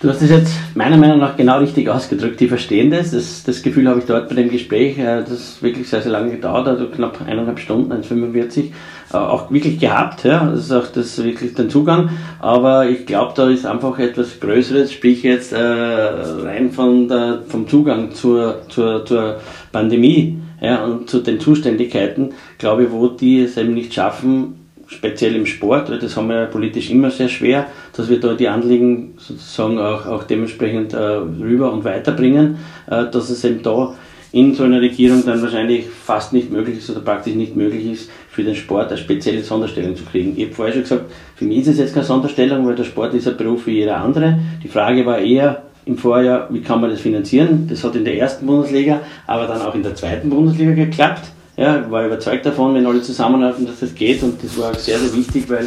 Du hast es jetzt meiner Meinung nach genau richtig ausgedrückt. Die verstehen das. Das, das Gefühl habe ich dort bei dem Gespräch, äh, das wirklich sehr, sehr lange gedauert, also knapp eineinhalb Stunden, 1,45, äh, auch wirklich gehabt. Ja. Das ist auch das wirklich der Zugang. Aber ich glaube, da ist einfach etwas Größeres, sprich jetzt äh, rein von der, vom Zugang zur, zur, zur Pandemie ja, und zu den Zuständigkeiten, glaube ich, wo die es eben nicht schaffen, speziell im Sport, weil das haben wir ja politisch immer sehr schwer, dass wir da die Anliegen sozusagen auch, auch dementsprechend äh, rüber und weiterbringen, äh, dass es eben da in so einer Regierung dann wahrscheinlich fast nicht möglich ist oder praktisch nicht möglich ist, für den Sport eine spezielle Sonderstellung zu kriegen. Ich habe vorher schon gesagt, für mich ist es jetzt keine Sonderstellung, weil der Sport ist ein Beruf wie jeder andere. Die Frage war eher im Vorjahr, wie kann man das finanzieren? Das hat in der ersten Bundesliga, aber dann auch in der zweiten Bundesliga geklappt. Ja, war überzeugt davon, wenn alle zusammenarbeiten, dass das geht und das war auch sehr, sehr wichtig, weil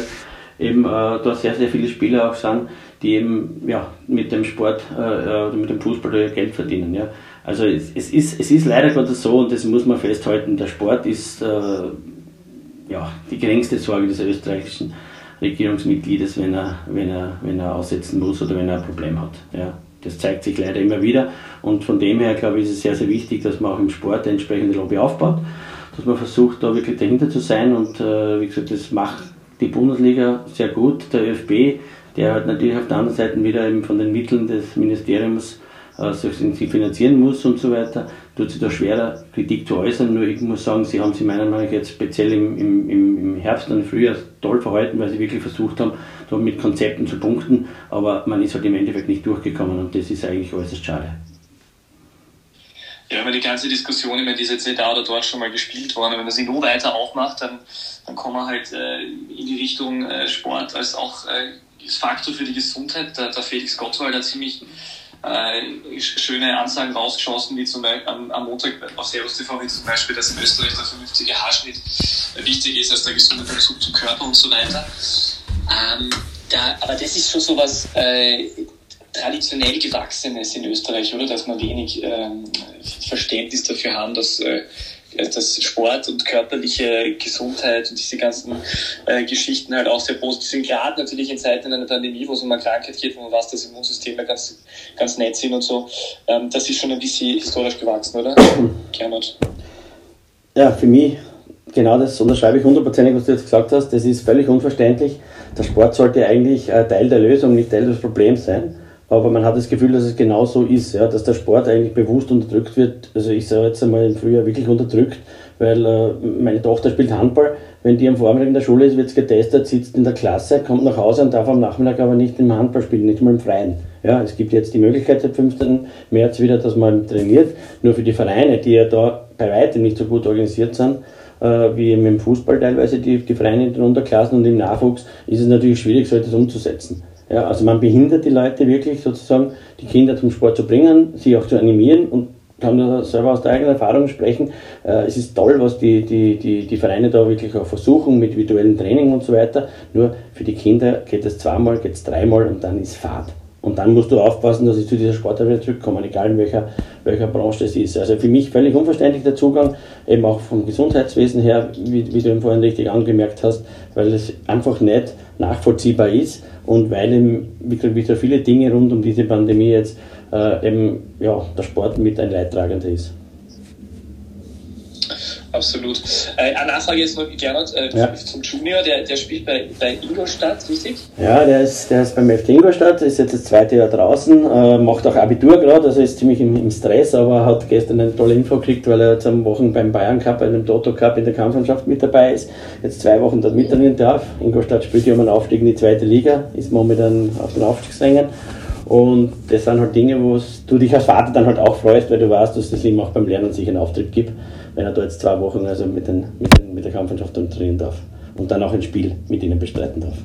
eben äh, da sehr, sehr viele Spieler auch sind, die eben ja, mit dem Sport äh, äh mit dem Fußball Geld verdienen. Ja. Also es, es, ist, es ist leider Gottes so und das muss man festhalten, der Sport ist äh, ja, die geringste Sorge des österreichischen Regierungsmitgliedes, wenn er, wenn, er, wenn er aussetzen muss oder wenn er ein Problem hat. Ja. Das zeigt sich leider immer wieder und von dem her glaube ich ist es sehr, sehr wichtig, dass man auch im Sport eine entsprechende Lobby aufbaut dass man versucht, da wirklich dahinter zu sein. Und äh, wie gesagt, das macht die Bundesliga sehr gut. Der ÖFB, der halt natürlich auf der anderen Seite wieder eben von den Mitteln des Ministeriums äh, finanzieren muss und so weiter, tut sich da schwerer Kritik zu äußern. Nur ich muss sagen, sie haben sich meiner Meinung nach jetzt speziell im, im, im Herbst und Frühjahr toll verhalten, weil sie wirklich versucht haben, da mit Konzepten zu punkten. Aber man ist halt im Endeffekt nicht durchgekommen und das ist eigentlich äußerst schade. Ja, weil die ganze Diskussion, ich meine, die ist da oder dort schon mal gespielt worden, wenn man sie nur weiter aufmacht, dann, dann kommen wir halt äh, in die Richtung äh, Sport als auch äh, Faktor für die Gesundheit. Der, der Felix Gottwald hat ziemlich äh, schöne Ansagen rausgeschossen, wie zum Beispiel am, am Montag auf Servus TV, wie zum Beispiel, dass in Österreich der vernünftige Haarschnitt wichtig ist als der gesunde Bezug zum Körper und so weiter. Ähm, da, aber das ist schon sowas, äh, traditionell Gewachsenes in Österreich, oder? Dass wir wenig ähm, Verständnis dafür haben, dass, äh, dass Sport und körperliche Gesundheit und diese ganzen äh, Geschichten halt auch sehr positiv sind. Gerade natürlich in Zeiten einer Pandemie, wo es um eine Krankheit geht, wo man weiß, dass Immunsysteme ganz, ganz nett sind und so. Ähm, das ist schon ein bisschen historisch gewachsen, oder? Gernot? Ja, für mich genau das unterschreibe ich hundertprozentig, was du jetzt gesagt hast. Das ist völlig unverständlich. Der Sport sollte eigentlich Teil der Lösung, nicht Teil des Problems sein aber man hat das Gefühl, dass es genau so ist, ja, dass der Sport eigentlich bewusst unterdrückt wird. Also ich sage jetzt einmal im Frühjahr wirklich unterdrückt, weil äh, meine Tochter spielt Handball. Wenn die am Vormittag in der Schule ist, wird es getestet, sitzt in der Klasse, kommt nach Hause und darf am Nachmittag aber nicht im Handball spielen, nicht mal im Freien. Ja, es gibt jetzt die Möglichkeit seit 15. März wieder, dass man trainiert. Nur für die Vereine, die ja da bei weitem nicht so gut organisiert sind, äh, wie im Fußball teilweise, die, die Vereine in den Unterklassen und im Nachwuchs, ist es natürlich schwierig, so etwas umzusetzen. Ja, also man behindert die Leute wirklich sozusagen, die Kinder zum Sport zu bringen, sie auch zu animieren und kann da selber aus der eigenen Erfahrung sprechen. Äh, es ist toll, was die, die, die, die Vereine da wirklich auch versuchen mit virtuellen Training und so weiter. Nur für die Kinder geht es zweimal, geht es dreimal und dann ist Fahrt. Und dann musst du aufpassen, dass sie zu dieser Sportart wieder zurückkommen, egal in welcher, welcher Branche es ist. Also für mich völlig unverständlich der Zugang, eben auch vom Gesundheitswesen her, wie, wie du eben vorhin richtig angemerkt hast, weil es einfach nicht nachvollziehbar ist und weil eben, wie gesagt, wie so viele Dinge rund um diese Pandemie jetzt äh, eben ja, der Sport mit ein Leidtragender ist. Absolut. Äh, eine Nachfrage jetzt noch, Gernot, äh, ja. zum Junior, der, der spielt bei, bei Ingolstadt, richtig? Ja, der ist, der ist beim FC Ingolstadt, ist jetzt das zweite Jahr draußen, äh, macht auch Abitur gerade, also ist ziemlich im, im, Stress, aber hat gestern eine tolle Info gekriegt, weil er jetzt am Wochen beim Bayern Cup, bei einem Toto Cup in der Kampfmannschaft mit dabei ist, jetzt zwei Wochen dort mittrainieren darf. Ingolstadt spielt ja um einen Aufstieg in die zweite Liga, ist momentan auf den Aufstiegsrängen. Und das sind halt Dinge, wo du dich als Vater dann halt auch freust, weil du weißt, dass das ihm auch beim Lernen sich einen Auftritt gibt wenn er da jetzt zwei Wochen also mit, den, mit, den, mit der Kampfmannschaft trainieren darf und dann auch ein Spiel mit ihnen bestreiten darf.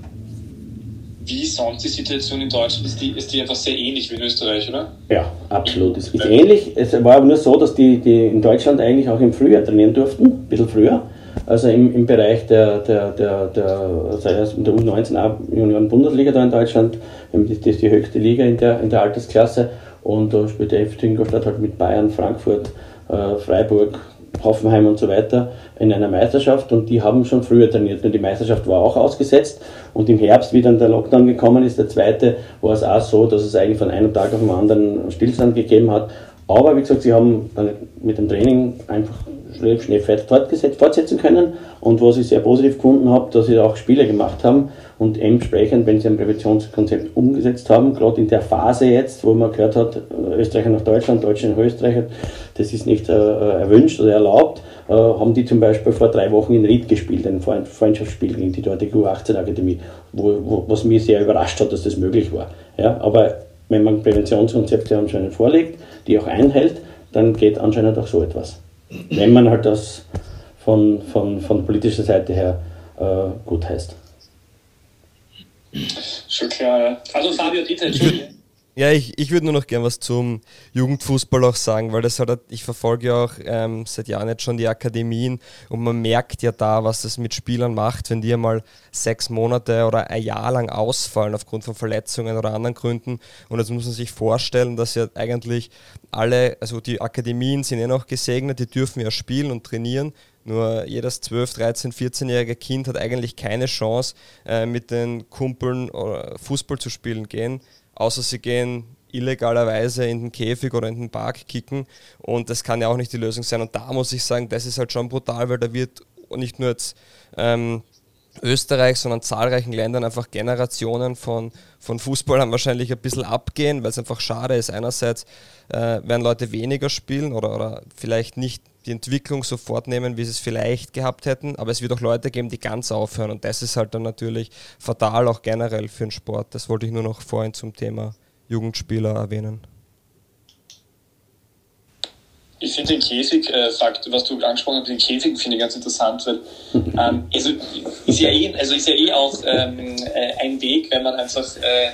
Wie sonst die Situation in Deutschland? Ist die, ist die einfach sehr ähnlich wie in Österreich, oder? Ja, absolut. Es ist ähnlich. Es war aber nur so, dass die, die in Deutschland eigentlich auch im Frühjahr trainieren durften, ein bisschen früher. Also im, im Bereich der, der, der, der, der U19 Union Bundesliga da in Deutschland. Das ist die höchste Liga in der, in der Altersklasse. Und da spielt der FC Ingolstadt halt mit Bayern, Frankfurt, äh, Freiburg, Hoffenheim und so weiter in einer Meisterschaft. Und die haben schon früher trainiert. Und die Meisterschaft war auch ausgesetzt. Und im Herbst, wie dann der Lockdown gekommen ist, der zweite, war es auch so, dass es eigentlich von einem Tag auf den anderen Stillstand gegeben hat. Aber wie gesagt, sie haben dann mit dem Training einfach schnell, schnell fortsetzen können. Und was ich sehr positiv gefunden habe, dass sie auch Spiele gemacht haben und entsprechend, wenn sie ein Präventionskonzept umgesetzt haben, gerade in der Phase jetzt, wo man gehört hat, Österreicher nach Deutschland, Deutsche nach Österreich, das ist nicht äh, erwünscht oder erlaubt, äh, haben die zum Beispiel vor drei Wochen in Ried gespielt, ein Freundschaftsspiel gegen die dortige U18-Akademie, wo, wo, was mich sehr überrascht hat, dass das möglich war. Ja, aber wenn man Präventionskonzepte anscheinend vorlegt, die auch einhält, dann geht anscheinend auch so etwas. Wenn man halt das von, von, von politischer Seite her äh, gut heißt. Schon klar, ja. Also Fabio Dieter, Entschuldigung. Ja, ich, ich würde nur noch gern was zum Jugendfußball auch sagen, weil das halt, ich verfolge ja auch ähm, seit Jahren jetzt schon die Akademien und man merkt ja da, was das mit Spielern macht, wenn die einmal sechs Monate oder ein Jahr lang ausfallen aufgrund von Verletzungen oder anderen Gründen. Und jetzt muss man sich vorstellen, dass ja eigentlich alle, also die Akademien sind ja noch gesegnet, die dürfen ja spielen und trainieren nur jedes 12, 13, 14-jährige Kind hat eigentlich keine Chance, äh, mit den Kumpeln Fußball zu spielen gehen, außer sie gehen illegalerweise in den Käfig oder in den Park kicken. Und das kann ja auch nicht die Lösung sein. Und da muss ich sagen, das ist halt schon brutal, weil da wird nicht nur jetzt ähm, Österreich, sondern zahlreichen Ländern einfach Generationen von, von Fußballern wahrscheinlich ein bisschen abgehen, weil es einfach schade ist. Einerseits äh, werden Leute weniger spielen oder, oder vielleicht nicht die Entwicklung sofort nehmen, wie sie es vielleicht gehabt hätten, aber es wird auch Leute geben, die ganz aufhören und das ist halt dann natürlich fatal auch generell für den Sport. Das wollte ich nur noch vorhin zum Thema Jugendspieler erwähnen. Ich finde den Käfig-Fakt, äh, was du angesprochen hast, den Käfig finde ich ganz interessant, weil ähm, also ist ja eh, also ist ja eh auch ähm, äh, ein Weg, wenn man einfach äh,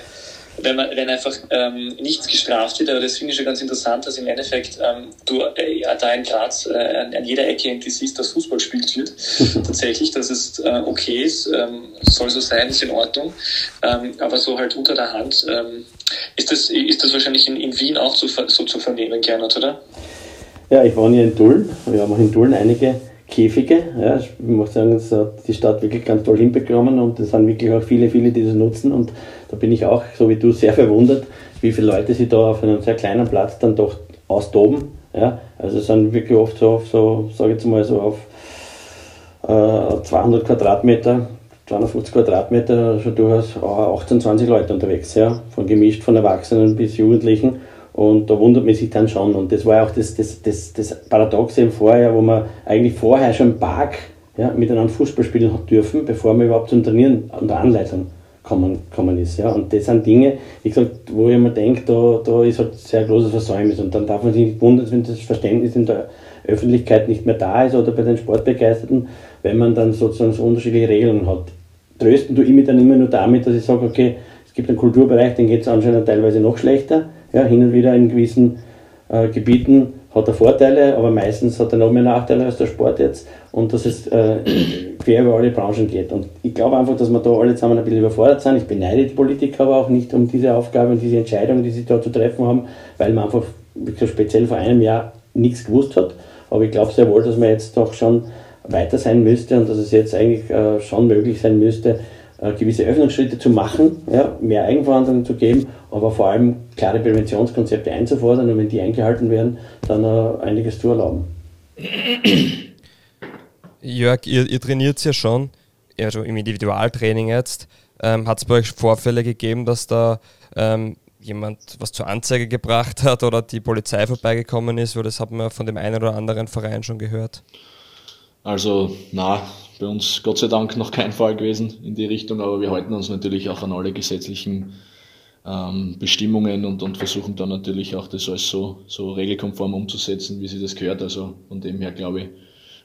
wenn, man, wenn einfach ähm, nichts gestraft wird. Aber das finde ich schon ganz interessant, dass im Endeffekt ähm, du äh, da in Graz äh, an, an, jeder Ecke irgendwie siehst, dass Fußball gespielt wird. Tatsächlich, dass es äh, okay ist, ähm, soll so sein, ist in Ordnung. Ähm, aber so halt unter der Hand ähm, ist, das, ist das wahrscheinlich in, in Wien auch so, so zu vernehmen, Gernot, oder? Ja, ich war hier in Tulln. Wir haben auch in Tulln einige Käfige. Ja, ich muss sagen, das hat die Stadt wirklich ganz toll hinbekommen und es sind wirklich auch viele, viele, die das nutzen. Und da bin ich auch, so wie du, sehr verwundert, wie viele Leute sich da auf einem sehr kleinen Platz dann doch austoben. Ja, also es sind wirklich oft so, auf so sage ich jetzt mal, so auf äh, 200 Quadratmeter, 250 Quadratmeter schon durchaus 18, 20 Leute unterwegs, ja, von gemischt von Erwachsenen bis Jugendlichen. Und da wundert man sich dann schon. Und das war auch das, das, das, das Paradoxe im Vorjahr, wo man eigentlich vorher schon im Park ja, miteinander Fußball spielen hat dürfen, bevor man überhaupt zum Trainieren unter Anleitung kommen, kommen ist. Ja. Und das sind Dinge, wie gesagt, wo ich mir denke, da, da ist halt sehr großes Versäumnis. Und dann darf man sich nicht wundern, wenn das Verständnis in der Öffentlichkeit nicht mehr da ist oder bei den Sportbegeisterten, wenn man dann sozusagen so unterschiedliche Regeln hat. Trösten tue ich mich dann immer nur damit, dass ich sage, okay, es gibt einen Kulturbereich, den geht es anscheinend teilweise noch schlechter ja, hin und wieder in gewissen äh, Gebieten hat er Vorteile, aber meistens hat er noch mehr Nachteile als der Sport jetzt und dass es äh, quer über alle Branchen geht. Und ich glaube einfach, dass wir da alle zusammen ein bisschen überfordert sind. Ich beneide die Politiker aber auch nicht um diese Aufgabe und diese Entscheidungen, die sie da zu treffen haben, weil man einfach, speziell vor einem Jahr nichts gewusst hat. Aber ich glaube sehr wohl, dass man jetzt doch schon weiter sein müsste und dass es jetzt eigentlich äh, schon möglich sein müsste, gewisse Öffnungsschritte zu machen, ja, mehr Eigenverantwortung zu geben, aber vor allem klare Präventionskonzepte einzufordern und wenn die eingehalten werden, dann uh, einiges zu erlauben. Jörg, ihr, ihr trainiert ja schon, also im Individualtraining jetzt. Ähm, hat es bei euch Vorfälle gegeben, dass da ähm, jemand was zur Anzeige gebracht hat oder die Polizei vorbeigekommen ist? Weil das hat man von dem einen oder anderen Verein schon gehört. Also, na, bei uns Gott sei Dank noch kein Fall gewesen in die Richtung, aber wir halten uns natürlich auch an alle gesetzlichen ähm, Bestimmungen und, und versuchen dann natürlich auch das alles so, so regelkonform umzusetzen, wie sie das gehört. Also von dem her glaube ich,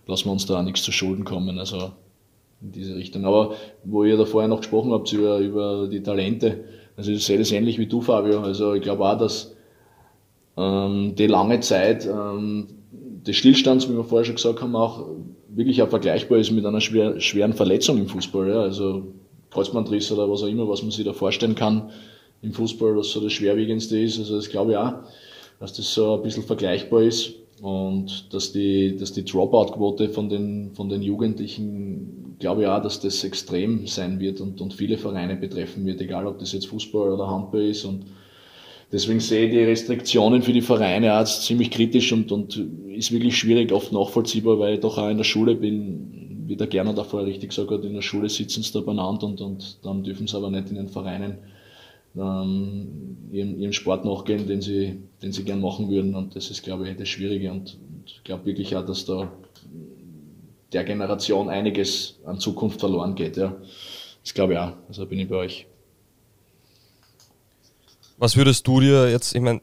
lassen wir uns da auch nichts zu Schulden kommen. Also in diese Richtung. Aber wo ihr da vorher noch gesprochen habt über, über die Talente, also ich sehe das ähnlich wie du, Fabio. Also ich glaube auch, dass ähm, die lange Zeit ähm, des Stillstands, wie wir vorher schon gesagt haben, auch wirklich auch vergleichbar ist mit einer schwer, schweren Verletzung im Fußball. Ja. Also Kreuzbandriss oder was auch immer, was man sich da vorstellen kann im Fußball, was so das Schwerwiegendste ist. Also das glaube ich auch, dass das so ein bisschen vergleichbar ist. Und dass die, dass die Dropout-Quote von den, von den Jugendlichen, glaube ich auch, dass das extrem sein wird und, und viele Vereine betreffen wird, egal ob das jetzt Fußball oder Handball ist. Und deswegen sehe ich die Restriktionen für die Vereine als ziemlich kritisch und, und ist wirklich schwierig, oft nachvollziehbar, weil ich doch auch in der Schule bin, wie der Gerner davor richtig gesagt hat, in der Schule sitzen sie da beieinander und, und dann dürfen sie aber nicht in den Vereinen ähm, ihrem, ihrem Sport nachgehen, den sie, den sie gern machen würden. Und das ist, glaube ich, das Schwierige. Und ich glaube wirklich auch, dass da der Generation einiges an Zukunft verloren geht. Ja. Das glaube ich auch. Also bin ich bei euch. Was würdest du dir jetzt, ich meine,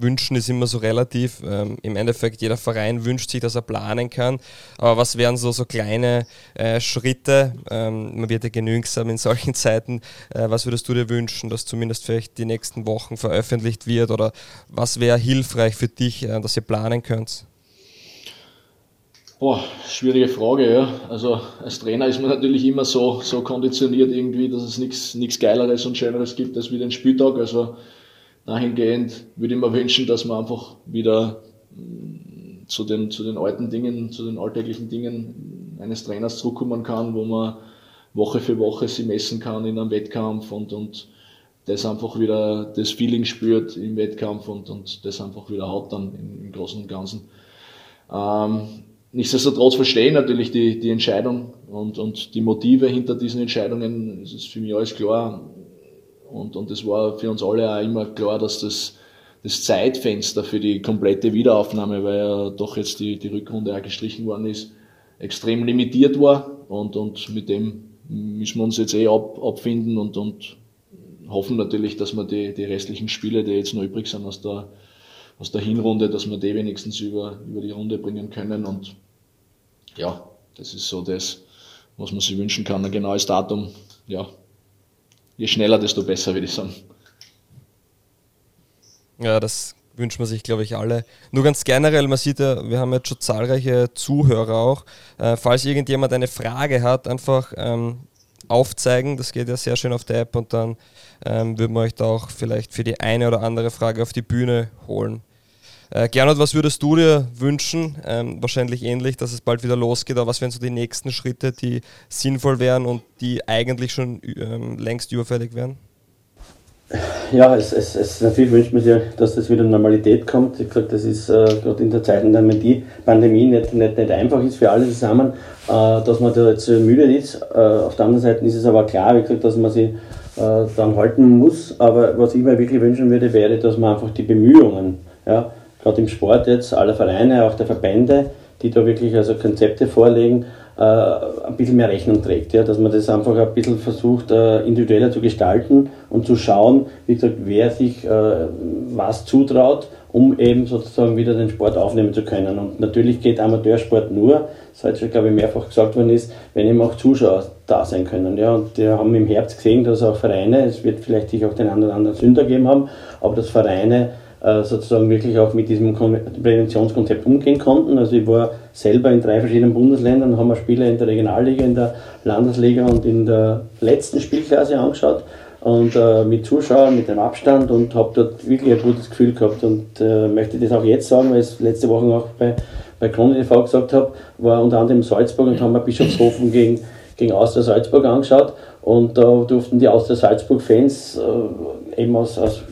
wünschen ist immer so relativ. Ähm, Im Endeffekt, jeder Verein wünscht sich, dass er planen kann. Aber was wären so, so kleine äh, Schritte? Ähm, man wird ja genügsam in solchen Zeiten. Äh, was würdest du dir wünschen, dass zumindest vielleicht die nächsten Wochen veröffentlicht wird? Oder was wäre hilfreich für dich, äh, dass ihr planen könnt? Boah, schwierige Frage, ja. Also als Trainer ist man natürlich immer so, so konditioniert irgendwie, dass es nichts Geileres und Schöneres gibt als wie den Spieltag. Also dahingehend würde ich mir wünschen, dass man einfach wieder mm, zu den, zu den alten Dingen, zu den alltäglichen Dingen eines Trainers zurückkommen kann, wo man Woche für Woche sie messen kann in einem Wettkampf und, und das einfach wieder das Feeling spürt im Wettkampf und, und das einfach wieder hat dann im, im Großen und Ganzen. Ähm, nichtsdestotrotz verstehe ich natürlich die, die Entscheidung und, und die Motive hinter diesen Entscheidungen. Es ist für mich alles klar. Und, und es war für uns alle auch immer klar, dass das, das Zeitfenster für die komplette Wiederaufnahme, weil ja doch jetzt die, die Rückrunde auch gestrichen worden ist, extrem limitiert war. Und, und mit dem müssen wir uns jetzt eh ab, abfinden und, und hoffen natürlich, dass wir die, die restlichen Spiele, die jetzt noch übrig sind aus der, aus der Hinrunde, dass wir die wenigstens über, über die Runde bringen können. Und ja, das ist so das, was man sich wünschen kann. Ein genaues Datum, ja, je schneller, desto besser, würde ich sagen. Ja, das wünscht man sich, glaube ich, alle. Nur ganz generell, man sieht ja, wir haben jetzt schon zahlreiche Zuhörer auch. Äh, falls irgendjemand eine Frage hat, einfach ähm, aufzeigen. Das geht ja sehr schön auf der App und dann ähm, würden wir euch da auch vielleicht für die eine oder andere Frage auf die Bühne holen. Äh, Gernot, was würdest du dir wünschen? Ähm, wahrscheinlich ähnlich, dass es bald wieder losgeht, aber was wären so die nächsten Schritte, die sinnvoll wären und die eigentlich schon ähm, längst überfällig wären? Ja, es, es, es, natürlich wünscht man sich, dass das wieder Normalität kommt. Ich gesagt, das ist äh, gerade in der Zeit, in der die Pandemie nicht, nicht, nicht einfach ist für alle zusammen, äh, dass man da jetzt müde ist. Äh, auf der anderen Seite ist es aber klar, wie gesagt, dass man sich äh, dann halten muss. Aber was ich mir wirklich wünschen würde, wäre, dass man einfach die Bemühungen, ja, gerade im Sport jetzt, aller Vereine, auch der Verbände, die da wirklich also Konzepte vorlegen, ein bisschen mehr Rechnung trägt. Ja? Dass man das einfach ein bisschen versucht, äh, individueller zu gestalten und zu schauen, wie gesagt, wer sich äh, was zutraut, um eben sozusagen wieder den Sport aufnehmen zu können. Und natürlich geht Amateursport nur, das heute schon, glaube ich, mehrfach gesagt worden ist, wenn eben auch Zuschauer da sein können. Ja? Und wir haben im Herbst gesehen, dass auch Vereine, es wird vielleicht sich auch den einen oder anderen Sünder geben haben, aber dass Vereine äh, sozusagen wirklich auch mit diesem Präventionskonzept umgehen konnten. Also ich war selber in drei verschiedenen Bundesländern, haben wir Spiele in der Regionalliga, in der Landesliga und in der letzten Spielklasse angeschaut. Und äh, mit Zuschauern, mit dem Abstand und habe dort wirklich ein gutes Gefühl gehabt. Und äh, möchte das auch jetzt sagen, weil ich es letzte Woche auch bei, bei Krone TV gesagt habe, war unter anderem Salzburg und haben wir Bischofshofen gegen, gegen Austria Salzburg angeschaut. Und da durften die Austria Salzburg-Fans äh, eben aus, aus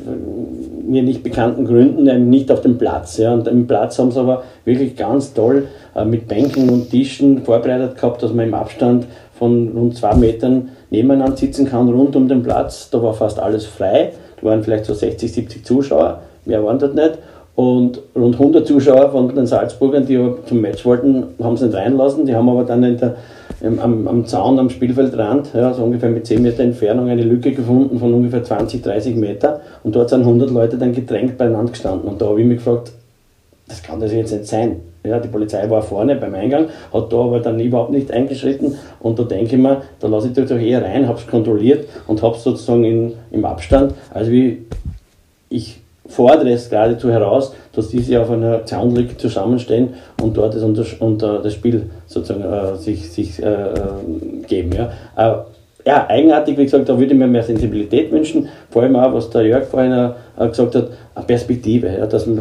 mir nicht bekannten Gründen eben nicht auf dem Platz. Ja. Und im Platz haben sie aber wirklich ganz toll äh, mit Bänken und Tischen vorbereitet gehabt, dass man im Abstand von rund zwei Metern nebeneinander sitzen kann, rund um den Platz. Da war fast alles frei. Da waren vielleicht so 60, 70 Zuschauer, mehr waren dort nicht. Und rund 100 Zuschauer von den Salzburgern, die zum Match wollten, haben sie nicht reinlassen. Die haben aber dann in der am, am Zaun am Spielfeldrand, ja, so ungefähr mit 10 Meter Entfernung, eine Lücke gefunden von ungefähr 20, 30 Meter und dort sind 100 Leute dann gedrängt beieinander gestanden. Und da habe ich mich gefragt, das kann das jetzt nicht sein. Ja, die Polizei war vorne beim Eingang, hat da aber dann überhaupt nicht eingeschritten und da denke ich mir, da lasse ich doch eher rein, habe es kontrolliert und habe es sozusagen in, im Abstand, also wie ich fordere es geradezu heraus, dass diese auf einer Zaunlücke zusammenstehen und dort das, unter, unter das Spiel sozusagen äh, sich, sich äh, äh geben. Ja. Äh, ja, eigenartig, wie gesagt, da würde ich mir mehr Sensibilität wünschen, vor allem auch, was der Jörg vorhin äh, gesagt hat, eine Perspektive, ja, dass man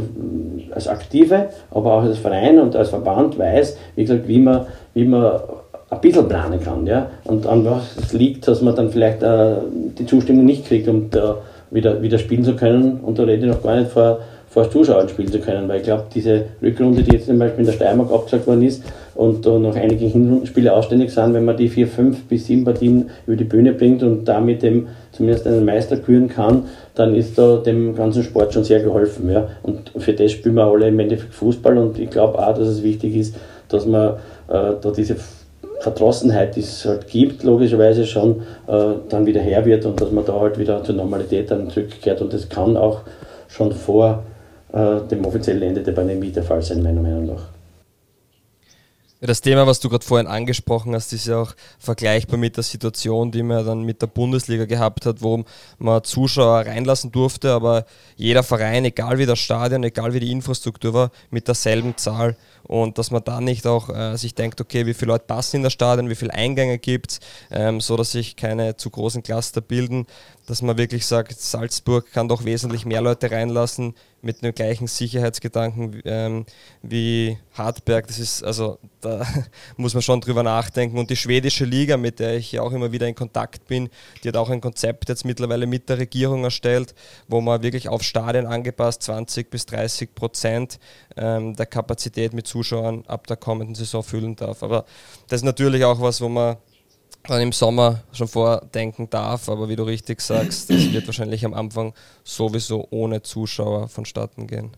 als Aktive, aber auch als Verein und als Verband weiß, wie gesagt, wie man, wie man ein bisschen planen kann. Ja? Und an was es liegt, dass man dann vielleicht äh, die Zustimmung nicht kriegt, um da wieder, wieder spielen zu können. Und da rede ich noch gar nicht vor, vor Zuschauern spielen zu können, weil ich glaube, diese Rückrunde, die jetzt zum Beispiel in der Steiermark abgesagt worden ist und da noch einige Hinrundenspiele ausständig sind, wenn man die vier, fünf bis sieben Partien über die Bühne bringt und damit dem zumindest einen Meister küren kann, dann ist da dem ganzen Sport schon sehr geholfen. Ja? Und für das spielen wir alle im Endeffekt Fußball und ich glaube auch, dass es wichtig ist, dass man äh, da diese Verdrossenheit, die es halt gibt, logischerweise schon, äh, dann wieder her wird und dass man da halt wieder zur Normalität dann zurückkehrt. Und das kann auch schon vor äh, dem offiziellen Ende der Pandemie der Fall sein, meiner Meinung nach. Das Thema, was du gerade vorhin angesprochen hast, ist ja auch vergleichbar mit der Situation, die man dann mit der Bundesliga gehabt hat, wo man Zuschauer reinlassen durfte, aber jeder Verein, egal wie das Stadion, egal wie die Infrastruktur war, mit derselben Zahl. Und dass man da nicht auch äh, sich denkt, okay, wie viele Leute passen in das Stadion, wie viele Eingänge gibt es, ähm, so dass sich keine zu großen Cluster bilden, dass man wirklich sagt, Salzburg kann doch wesentlich mehr Leute reinlassen mit dem gleichen Sicherheitsgedanken ähm, wie Hartberg. Das ist, also da muss man schon drüber nachdenken. Und die schwedische Liga, mit der ich ja auch immer wieder in Kontakt bin, die hat auch ein Konzept jetzt mittlerweile mit der Regierung erstellt, wo man wirklich auf Stadien angepasst 20 bis 30 Prozent ähm, der Kapazität mit Zuschauern ab der kommenden Saison füllen darf. Aber das ist natürlich auch was, wo man dann im Sommer schon vordenken darf, aber wie du richtig sagst, das wird wahrscheinlich am Anfang sowieso ohne Zuschauer vonstatten gehen.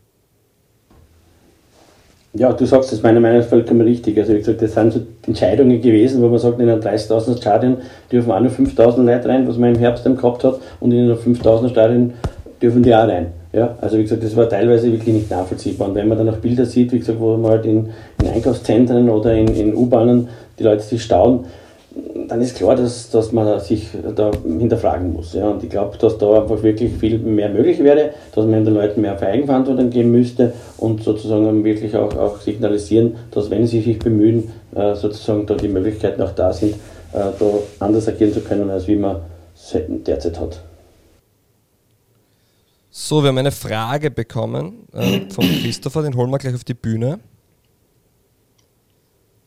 Ja, du sagst das meiner Meinung nach vollkommen richtig. Also wie gesagt, das sind so Entscheidungen gewesen, wo man sagt, in einem 30.000 Stadion dürfen auch nur 5.000 Leute rein, was man im Herbst dann gehabt hat, und in einem 5.000 Stadion dürfen die auch rein. Ja, also wie gesagt, das war teilweise wirklich nicht nachvollziehbar. Und wenn man dann auch Bilder sieht, wie gesagt, wo man halt in, in Einkaufszentren oder in, in U-Bahnen die Leute sich stauen, dann ist klar, dass, dass man sich da hinterfragen muss. Ja. Und ich glaube, dass da einfach wirklich viel mehr möglich wäre, dass man den Leuten mehr Eigenverantwortung geben müsste und sozusagen wirklich auch, auch signalisieren, dass wenn sie sich bemühen, äh, sozusagen da die Möglichkeiten auch da sind, äh, da anders agieren zu können, als wie man es derzeit hat. So, wir haben eine Frage bekommen äh, von Christopher, den holen wir gleich auf die Bühne.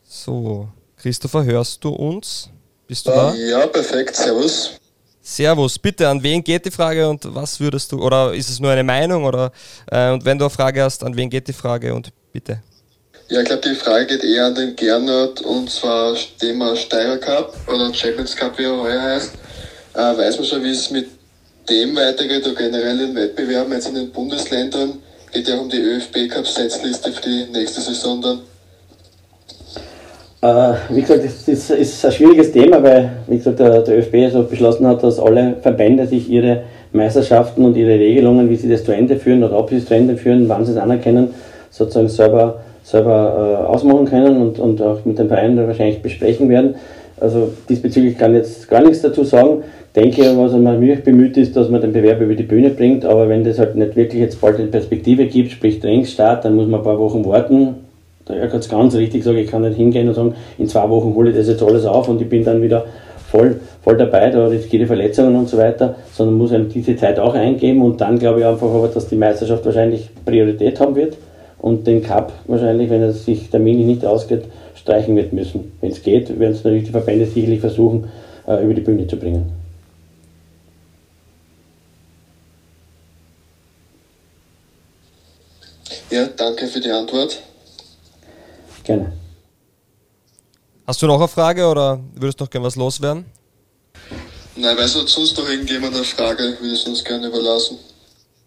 So, Christopher, hörst du uns? Bist du da? Ja, perfekt, servus. Servus, bitte, an wen geht die Frage und was würdest du, oder ist es nur eine Meinung, oder, äh, und wenn du eine Frage hast, an wen geht die Frage und bitte? Ja, ich glaube, die Frage geht eher an den Gernot und zwar Thema Steirer Cup oder Champions Cup, wie er heuer heißt. Äh, weiß man schon, wie es mit dem weitergeht oder generell in Wettbewerben jetzt in den Bundesländern. Geht ja um die ÖFB Cup Setzliste für die nächste Saison dann. Äh, wie gesagt, das ist, ist, ein schwieriges Thema, weil, wie gesagt, der, der ÖFB so beschlossen hat, dass alle Verbände sich ihre Meisterschaften und ihre Regelungen, wie sie das zu Ende führen oder ob sie es zu Ende führen, wann sie es anerkennen, sozusagen selber, selber äh, ausmachen können und, und auch mit den Vereinen wahrscheinlich besprechen werden. Also diesbezüglich kann ich jetzt gar nichts dazu sagen denke, was man wirklich bemüht ist, dass man den Bewerb über die Bühne bringt, aber wenn das halt nicht wirklich jetzt bald eine Perspektive gibt, sprich Trainingsstart, dann muss man ein paar Wochen warten. Da ja ganz ganz richtig sagen, ich kann nicht hingehen und sagen, in zwei Wochen hole ich das jetzt alles auf und ich bin dann wieder voll, voll dabei, da riskiere Verletzungen und so weiter, sondern muss einem diese Zeit auch eingeben und dann glaube ich einfach aber, dass die Meisterschaft wahrscheinlich Priorität haben wird und den Cup wahrscheinlich, wenn es sich terminlich nicht ausgeht, streichen wird müssen. Wenn es geht, werden es natürlich die Verbände sicherlich versuchen, äh, über die Bühne zu bringen. Ja, danke für die Antwort. Gerne. Hast du noch eine Frage oder würdest du noch gerne was loswerden? Nein, weiß nicht sonst noch irgendjemand eine Frage, würde ich uns gerne überlassen.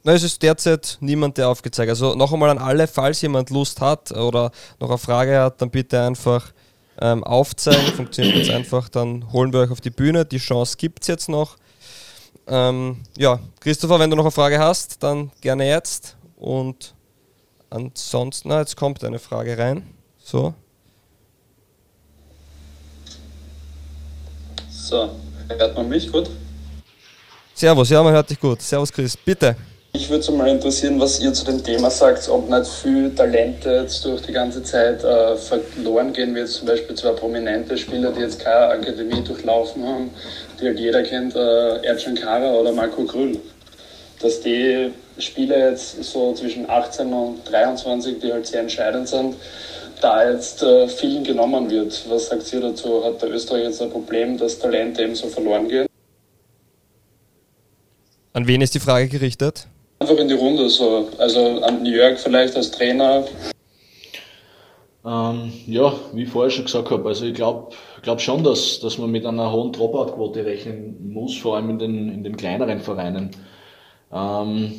Nein, es ist derzeit niemand, der aufgezeigt Also noch einmal an alle, falls jemand Lust hat oder noch eine Frage hat, dann bitte einfach ähm, aufzeigen. Funktioniert ganz einfach. Dann holen wir euch auf die Bühne. Die Chance gibt es jetzt noch. Ähm, ja, Christopher, wenn du noch eine Frage hast, dann gerne jetzt. Und Ansonsten, na, jetzt kommt eine Frage rein. So. So, hört man mich gut? Servus, ja, man hört dich gut. Servus, Chris, bitte. Ich würde mal interessieren, was ihr zu dem Thema sagt, ob nicht viel Talente jetzt durch die ganze Zeit äh, verloren gehen, wie jetzt zum Beispiel zwei prominente Spieler, die jetzt keine Akademie durchlaufen haben, die halt jeder kennt, äh, Ercan Kara oder Marco Grüll. dass die Spiele jetzt so zwischen 18 und 23, die halt sehr entscheidend sind, da jetzt äh, vielen genommen wird. Was sagt ihr dazu? Hat der Österreich jetzt ein Problem, dass Talente eben so verloren gehen? An wen ist die Frage gerichtet? Einfach in die Runde so. Also an Jörg vielleicht als Trainer. Ähm, ja, wie ich vorher schon gesagt habe, also ich glaube glaub schon, dass, dass man mit einer hohen Dropout-Quote rechnen muss, vor allem in den, in den kleineren Vereinen. Ähm,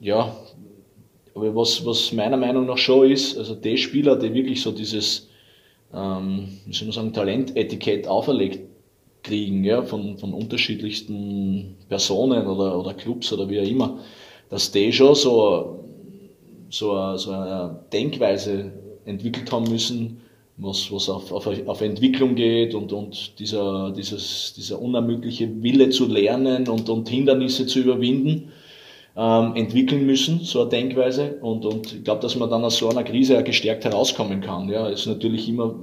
ja, aber was, was meiner Meinung nach schon ist, also die Spieler, die wirklich so dieses, ähm, wie soll man sagen, Talentetikett auferlegt kriegen, ja, von, von unterschiedlichsten Personen oder, oder Clubs oder wie auch immer, dass die schon so, so, so eine Denkweise entwickelt haben müssen, was, was auf, auf, auf Entwicklung geht und, und dieser, dieses, dieser unermüdliche Wille zu lernen und, und Hindernisse zu überwinden, ähm, entwickeln müssen, so eine Denkweise. Und, und ich glaube, dass man dann aus so einer Krise auch gestärkt herauskommen kann. Ja, ist natürlich immer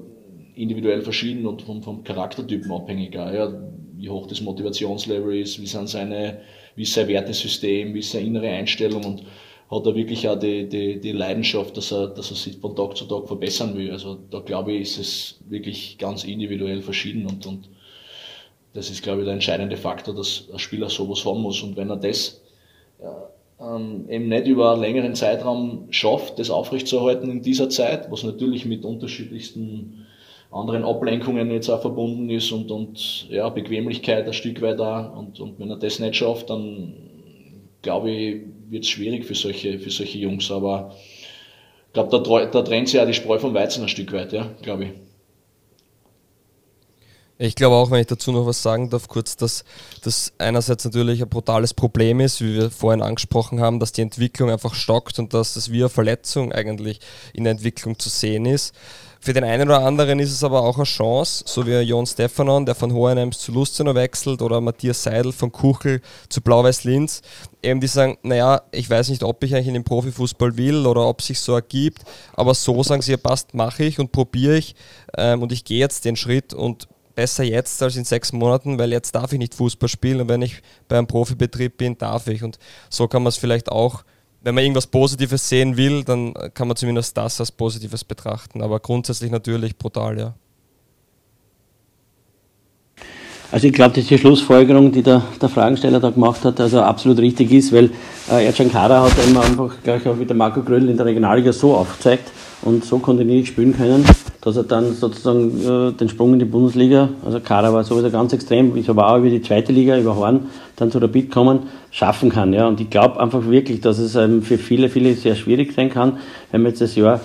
individuell verschieden und vom, vom Charaktertypen abhängig. Ja, wie hoch das Motivationslevel ist, wie sind seine, wie ist sein Wertesystem, wie ist seine innere Einstellung und hat er wirklich auch die, die, die Leidenschaft, dass er, dass er sich von Tag zu Tag verbessern will. Also da glaube ich, ist es wirklich ganz individuell verschieden und, und das ist, glaube ich, der entscheidende Faktor, dass ein Spieler sowas haben muss. Und wenn er das ähm, eben nicht über einen längeren Zeitraum schafft, das aufrechtzuerhalten in dieser Zeit, was natürlich mit unterschiedlichsten anderen Ablenkungen jetzt auch verbunden ist und, und ja, Bequemlichkeit ein Stück weit auch. Und, und wenn er das nicht schafft, dann glaube ich, wird es schwierig für solche, für solche Jungs. Aber ich glaube, da, da trennt sich ja die Spreu vom Weizen ein Stück weit, ja, glaube ich. Ich glaube auch, wenn ich dazu noch was sagen darf, kurz, dass das einerseits natürlich ein brutales Problem ist, wie wir vorhin angesprochen haben, dass die Entwicklung einfach stockt und dass das wie eine Verletzung eigentlich in der Entwicklung zu sehen ist. Für den einen oder anderen ist es aber auch eine Chance, so wie Jon Stefanon, der von Hohenheims zu Lustenau wechselt, oder Matthias Seidel von Kuchel zu Blau-Weiß-Linz, eben die sagen, naja, ich weiß nicht, ob ich eigentlich in den Profifußball will oder ob sich so ergibt, aber so sagen sie, ja passt, mache ich und probiere ich ähm, und ich gehe jetzt den Schritt und besser jetzt als in sechs Monaten, weil jetzt darf ich nicht Fußball spielen und wenn ich bei einem Profibetrieb bin, darf ich. Und so kann man es vielleicht auch wenn man irgendwas Positives sehen will, dann kann man zumindest das als Positives betrachten. Aber grundsätzlich natürlich brutal, ja. Also ich glaube, dass die Schlussfolgerung, die der, der Fragensteller da gemacht hat, also absolut richtig ist, weil äh, Ercan Kara hat eben einfach gleich auch wie der Marco Gröll in der Regionalliga so aufgezeigt und so kontinuierlich spielen können, dass er dann sozusagen äh, den Sprung in die Bundesliga, also Kara war sowieso ganz extrem, ich war auch über die zweite Liga, über Horn, dann zu Rapid kommen, schaffen kann. Ja. Und ich glaube einfach wirklich, dass es ähm, für viele, viele sehr schwierig sein kann, wenn man jetzt das Jahr,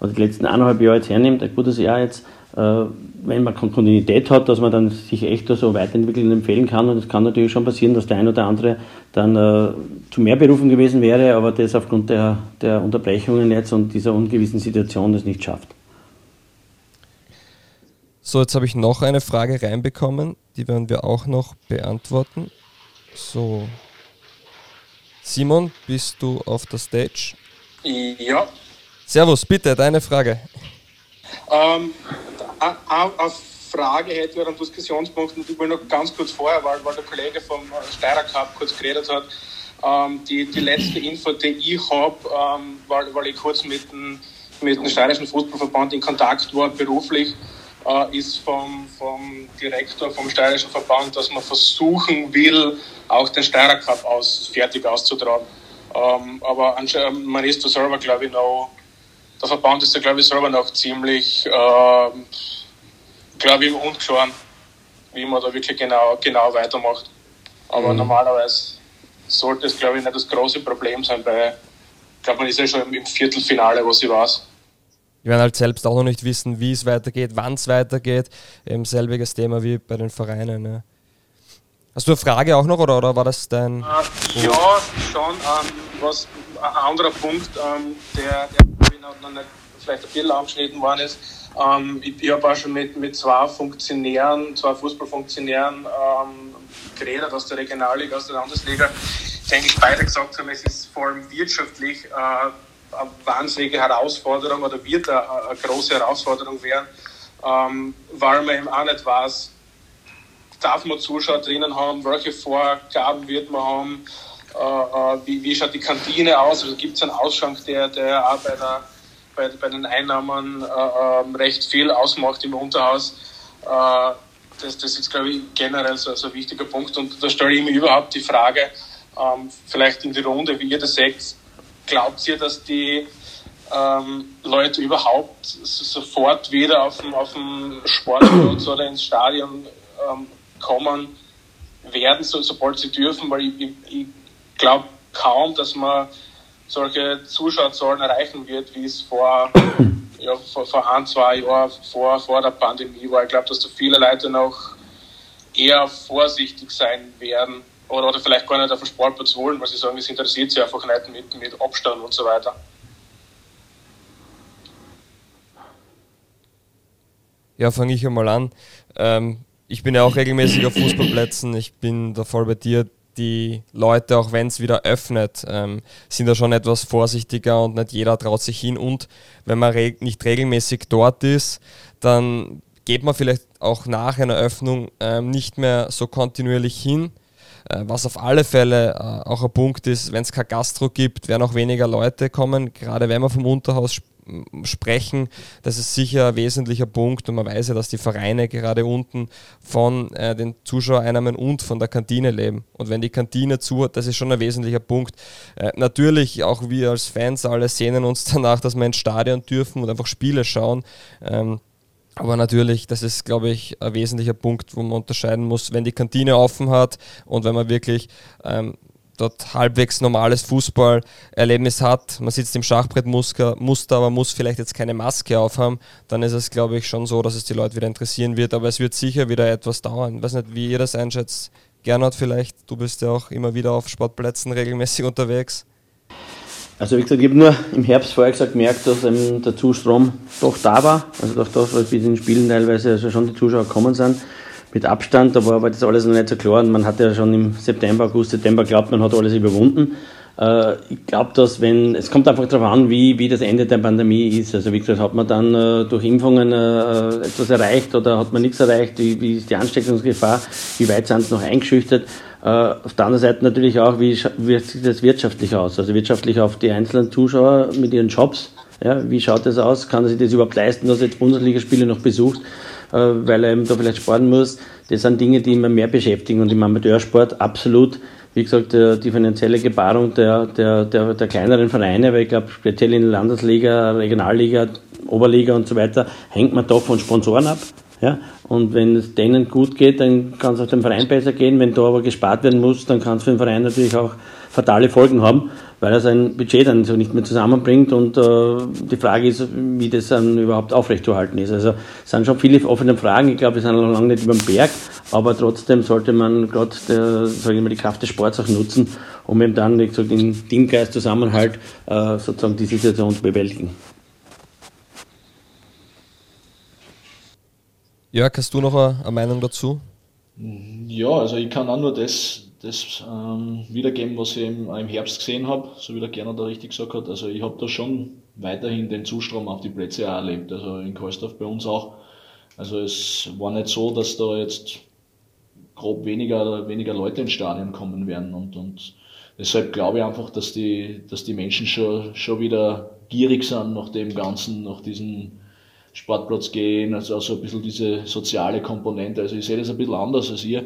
oder die letzten eineinhalb Jahre jetzt hernimmt, ein gutes Jahr jetzt, wenn man Kontinuität hat, dass man dann sich echt so weiterentwickeln und empfehlen kann. Und es kann natürlich schon passieren, dass der ein oder andere dann äh, zu mehr berufen gewesen wäre, aber das aufgrund der, der Unterbrechungen jetzt und dieser ungewissen Situation das nicht schafft. So, jetzt habe ich noch eine Frage reinbekommen, die werden wir auch noch beantworten. So. Simon, bist du auf der Stage? Ja. Servus, bitte, deine Frage. Ähm, eine Frage hätte ich einen Diskussionspunkt und ich will noch ganz kurz vorher, weil, weil der Kollege vom Steirer Cup kurz geredet hat. Ähm, die, die letzte Info, die ich habe, ähm, weil, weil ich kurz mit dem, mit dem Steirischen Fußballverband in Kontakt war, beruflich, äh, ist vom, vom Direktor vom Steirischen Verband, dass man versuchen will, auch den Steirer Cup aus, fertig auszutragen. Ähm, aber man ist da selber, glaube ich, noch der Verband ist da, glaube ich, selber noch ziemlich, äh, glaube ich, ungeschoren, wie man da wirklich genau, genau weitermacht. Aber mhm. normalerweise sollte es, glaube ich, nicht das große Problem sein, weil ich glaube, man ist ja schon im Viertelfinale, was ich weiß. Wir werden halt selbst auch noch nicht wissen, wie es weitergeht, wann es weitergeht. Eben selbiges Thema wie bei den Vereinen. Ne? Hast du eine Frage auch noch oder, oder war das dein. Äh, ja, schon. Ähm, was, ein anderer Punkt, ähm, der, der noch, noch nicht vielleicht ein bisschen angeschnitten worden ist. Ähm, ich, ich habe auch schon mit, mit zwei Funktionären, zwei Fußballfunktionären ähm, geredet aus der Regionalliga, aus der Landesliga, die eigentlich beide gesagt haben, es ist vor allem wirtschaftlich äh, eine wahnsinnige Herausforderung oder wird eine, eine große Herausforderung werden, ähm, weil man eben auch nicht weiß, darf man Zuschauer drinnen haben, welche Vorgaben wird man haben, äh, wie, wie schaut die Kantine aus? Also gibt es einen Ausschank, der, der auch bei, der, bei, bei den Einnahmen äh, ähm, recht viel ausmacht im Unterhaus. Äh, das, das ist, glaube ich, generell so, so ein wichtiger Punkt. Und da stelle ich mir überhaupt die Frage, ähm, vielleicht in die Runde, wie ihr das seht, glaubt ihr, dass die ähm, Leute überhaupt sofort wieder auf dem, auf dem Sportplatz oder ins Stadion ähm, kommen werden, so, sobald sie dürfen, weil ich, ich, ich glaube kaum, dass man solche Zuschauerzahlen erreichen wird, wie es vor, ja, vor, vor ein, zwei Jahren vor, vor der Pandemie war. Ich glaube, dass da viele Leute noch eher vorsichtig sein werden oder, oder vielleicht gar nicht auf den Sportplatz wollen, weil sie sagen, es interessiert sie einfach nicht mit, mit Abstand und so weiter. Ja, fange ich einmal an. Ähm, ich bin ja auch regelmäßig auf Fußballplätzen. Ich bin da voll bei dir. Die Leute, auch wenn es wieder öffnet, ähm, sind da schon etwas vorsichtiger und nicht jeder traut sich hin. Und wenn man re nicht regelmäßig dort ist, dann geht man vielleicht auch nach einer Öffnung ähm, nicht mehr so kontinuierlich hin. Äh, was auf alle Fälle äh, auch ein Punkt ist, wenn es kein Gastro gibt, werden auch weniger Leute kommen, gerade wenn man vom Unterhaus spricht sprechen. Das ist sicher ein wesentlicher Punkt und man weiß ja, dass die Vereine gerade unten von äh, den Zuschauereinnahmen und von der Kantine leben. Und wenn die Kantine zu hat, das ist schon ein wesentlicher Punkt. Äh, natürlich, auch wir als Fans alle sehnen uns danach, dass wir ins Stadion dürfen und einfach Spiele schauen. Ähm, aber natürlich, das ist, glaube ich, ein wesentlicher Punkt, wo man unterscheiden muss, wenn die Kantine offen hat und wenn man wirklich dort halbwegs normales Fußballerlebnis hat, man sitzt im Schachbrettmuster, aber muss vielleicht jetzt keine Maske aufhaben, dann ist es, glaube ich, schon so, dass es die Leute wieder interessieren wird. Aber es wird sicher wieder etwas dauern. Ich weiß nicht, wie ihr das einschätzt. Gernot vielleicht, du bist ja auch immer wieder auf Sportplätzen regelmäßig unterwegs. Also wie gesagt, ich habe nur im Herbst vorher gesagt, gemerkt, dass der Zustrom doch da war. Also durch das, weil bis in den Spielen teilweise also schon die Zuschauer gekommen sind mit Abstand, da war aber das alles noch nicht so klar und man hat ja schon im September, August, September glaubt, man hat alles überwunden. Äh, ich glaube, dass wenn, es kommt einfach darauf an, wie, wie das Ende der Pandemie ist. Also wie gesagt, hat man dann äh, durch Impfungen äh, etwas erreicht oder hat man nichts erreicht? Wie, wie ist die Ansteckungsgefahr? Wie weit sind sie noch eingeschüchtert? auf der anderen Seite natürlich auch, wie wirkt sich das wirtschaftlich aus? Also wirtschaftlich auf die einzelnen Zuschauer mit ihren Jobs. Ja, wie schaut das aus? Kann sich das überhaupt leisten, dass er jetzt Bundesligaspiele noch besucht? Äh, weil er eben da vielleicht sparen muss. Das sind Dinge, die immer mehr beschäftigen und im Amateursport absolut, wie gesagt, die finanzielle Gebarung der, der, der, der kleineren Vereine, weil ich glaube, speziell in der Landesliga, Regionalliga, Oberliga und so weiter, hängt man doch von Sponsoren ab. Ja? Und wenn es denen gut geht, dann kann es auch dem Verein besser gehen. Wenn da aber gespart werden muss, dann kann es für den Verein natürlich auch fatale Folgen haben, weil er sein Budget dann so nicht mehr zusammenbringt. Und äh, die Frage ist, wie das dann überhaupt aufrechtzuerhalten ist. Also es sind schon viele offene Fragen. Ich glaube, wir sind noch lange nicht über dem Berg, aber trotzdem sollte man gerade die Kraft des Sports auch nutzen, um eben dann, wie gesagt, in Teamgeist, Zusammenhalt äh, sozusagen die Situation zu bewältigen. Jörg, hast du noch eine, eine Meinung dazu? Ja, also ich kann auch nur das, das ähm, wiedergeben, was ich im, im Herbst gesehen habe, so wie der Gerner da richtig gesagt hat. Also ich habe da schon weiterhin den Zustrom auf die Plätze auch erlebt, also in Kohlsdorf bei uns auch. Also es war nicht so, dass da jetzt grob weniger, weniger Leute ins Stadion kommen werden und, und deshalb glaube ich einfach, dass die, dass die Menschen schon, schon wieder gierig sind nach dem Ganzen, nach diesen Sportplatz gehen, also so ein bisschen diese soziale Komponente. Also ich sehe das ein bisschen anders als ihr,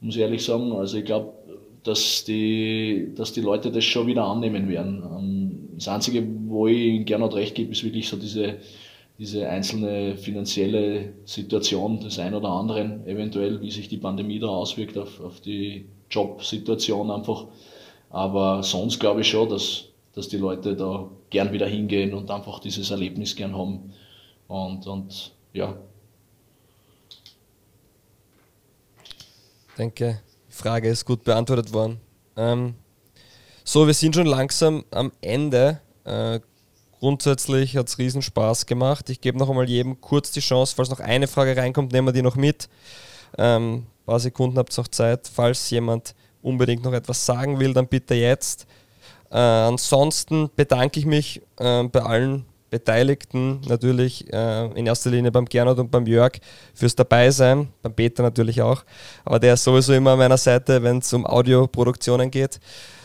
muss ich ehrlich sagen. Also ich glaube, dass die, dass die Leute das schon wieder annehmen werden. Ähm, das Einzige, wo ich Ihnen gerne recht gebe, ist wirklich so diese, diese einzelne finanzielle Situation des einen oder anderen, eventuell, wie sich die Pandemie da auswirkt auf, auf die Jobsituation einfach. Aber sonst glaube ich schon, dass, dass die Leute da gern wieder hingehen und einfach dieses Erlebnis gern haben. Und, und ja. Denke, die Frage ist gut beantwortet worden. Ähm, so, wir sind schon langsam am Ende. Äh, grundsätzlich hat es riesen Spaß gemacht. Ich gebe noch einmal jedem kurz die Chance, falls noch eine Frage reinkommt, nehmen wir die noch mit. Ähm, ein paar Sekunden habt ihr noch Zeit. Falls jemand unbedingt noch etwas sagen will, dann bitte jetzt. Äh, ansonsten bedanke ich mich äh, bei allen Beteiligten natürlich äh, in erster Linie beim Gernot und beim Jörg fürs Dabeisein, beim Peter natürlich auch, aber der ist sowieso immer an meiner Seite, wenn es um Audioproduktionen geht.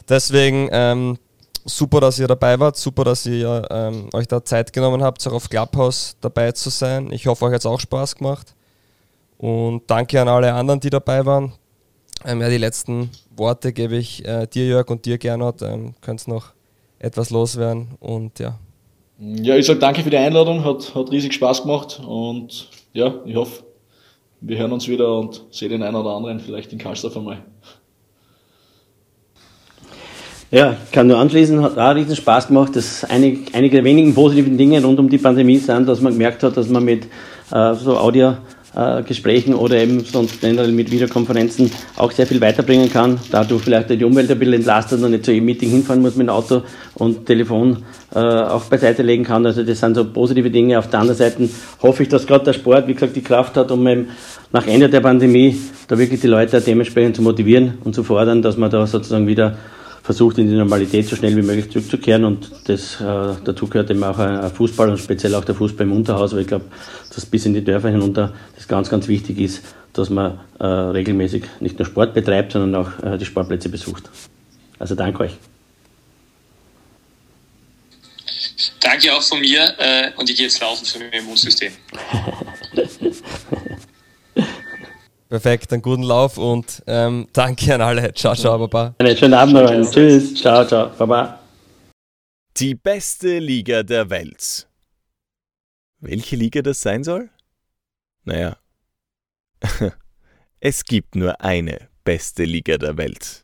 Deswegen ähm, super, dass ihr dabei wart, super, dass ihr ähm, euch da Zeit genommen habt, auch auf Clubhouse dabei zu sein. Ich hoffe, euch hat es auch Spaß gemacht. Und danke an alle anderen, die dabei waren. Ähm, ja, die letzten Worte gebe ich äh, dir, Jörg, und dir, Gernot. Ähm, Könnt noch etwas loswerden und ja. Ja, ich sage danke für die Einladung, hat, hat riesig Spaß gemacht und ja, ich hoffe, wir hören uns wieder und sehen den einen oder anderen vielleicht in Karlsdorf einmal. Ja, kann nur anschließen, hat auch riesen Spaß gemacht. Das einig, einige der wenigen positiven Dinge rund um die Pandemie sind, dass man gemerkt hat, dass man mit äh, so Audio äh, Gesprächen oder eben sonst generell mit Videokonferenzen auch sehr viel weiterbringen kann. Dadurch vielleicht die Umwelt ein bisschen entlastet und nicht zu jedem Meeting hinfahren muss mit dem Auto und Telefon äh, auch beiseite legen kann. Also das sind so positive Dinge. Auf der anderen Seite hoffe ich, dass gerade der Sport, wie gesagt, die Kraft hat, um eben nach Ende der Pandemie da wirklich die Leute dementsprechend zu motivieren und zu fordern, dass man da sozusagen wieder versucht, in die Normalität so schnell wie möglich zurückzukehren. Und das, äh, dazu gehört eben auch ein Fußball und speziell auch der Fußball im Unterhaus, weil ich glaube, dass bis in die Dörfer hinunter das ganz, ganz wichtig ist, dass man äh, regelmäßig nicht nur Sport betreibt, sondern auch äh, die Sportplätze besucht. Also danke euch. Danke auch von mir äh, und ich gehe jetzt laufen für mein Immunsystem. Perfekt, einen guten Lauf und ähm, danke an alle. Ciao, ciao, Baba. Einen schönen Abend noch. Tschüss. Ciao, ciao. Baba. Die beste Liga der Welt. Welche Liga das sein soll? Naja, es gibt nur eine beste Liga der Welt.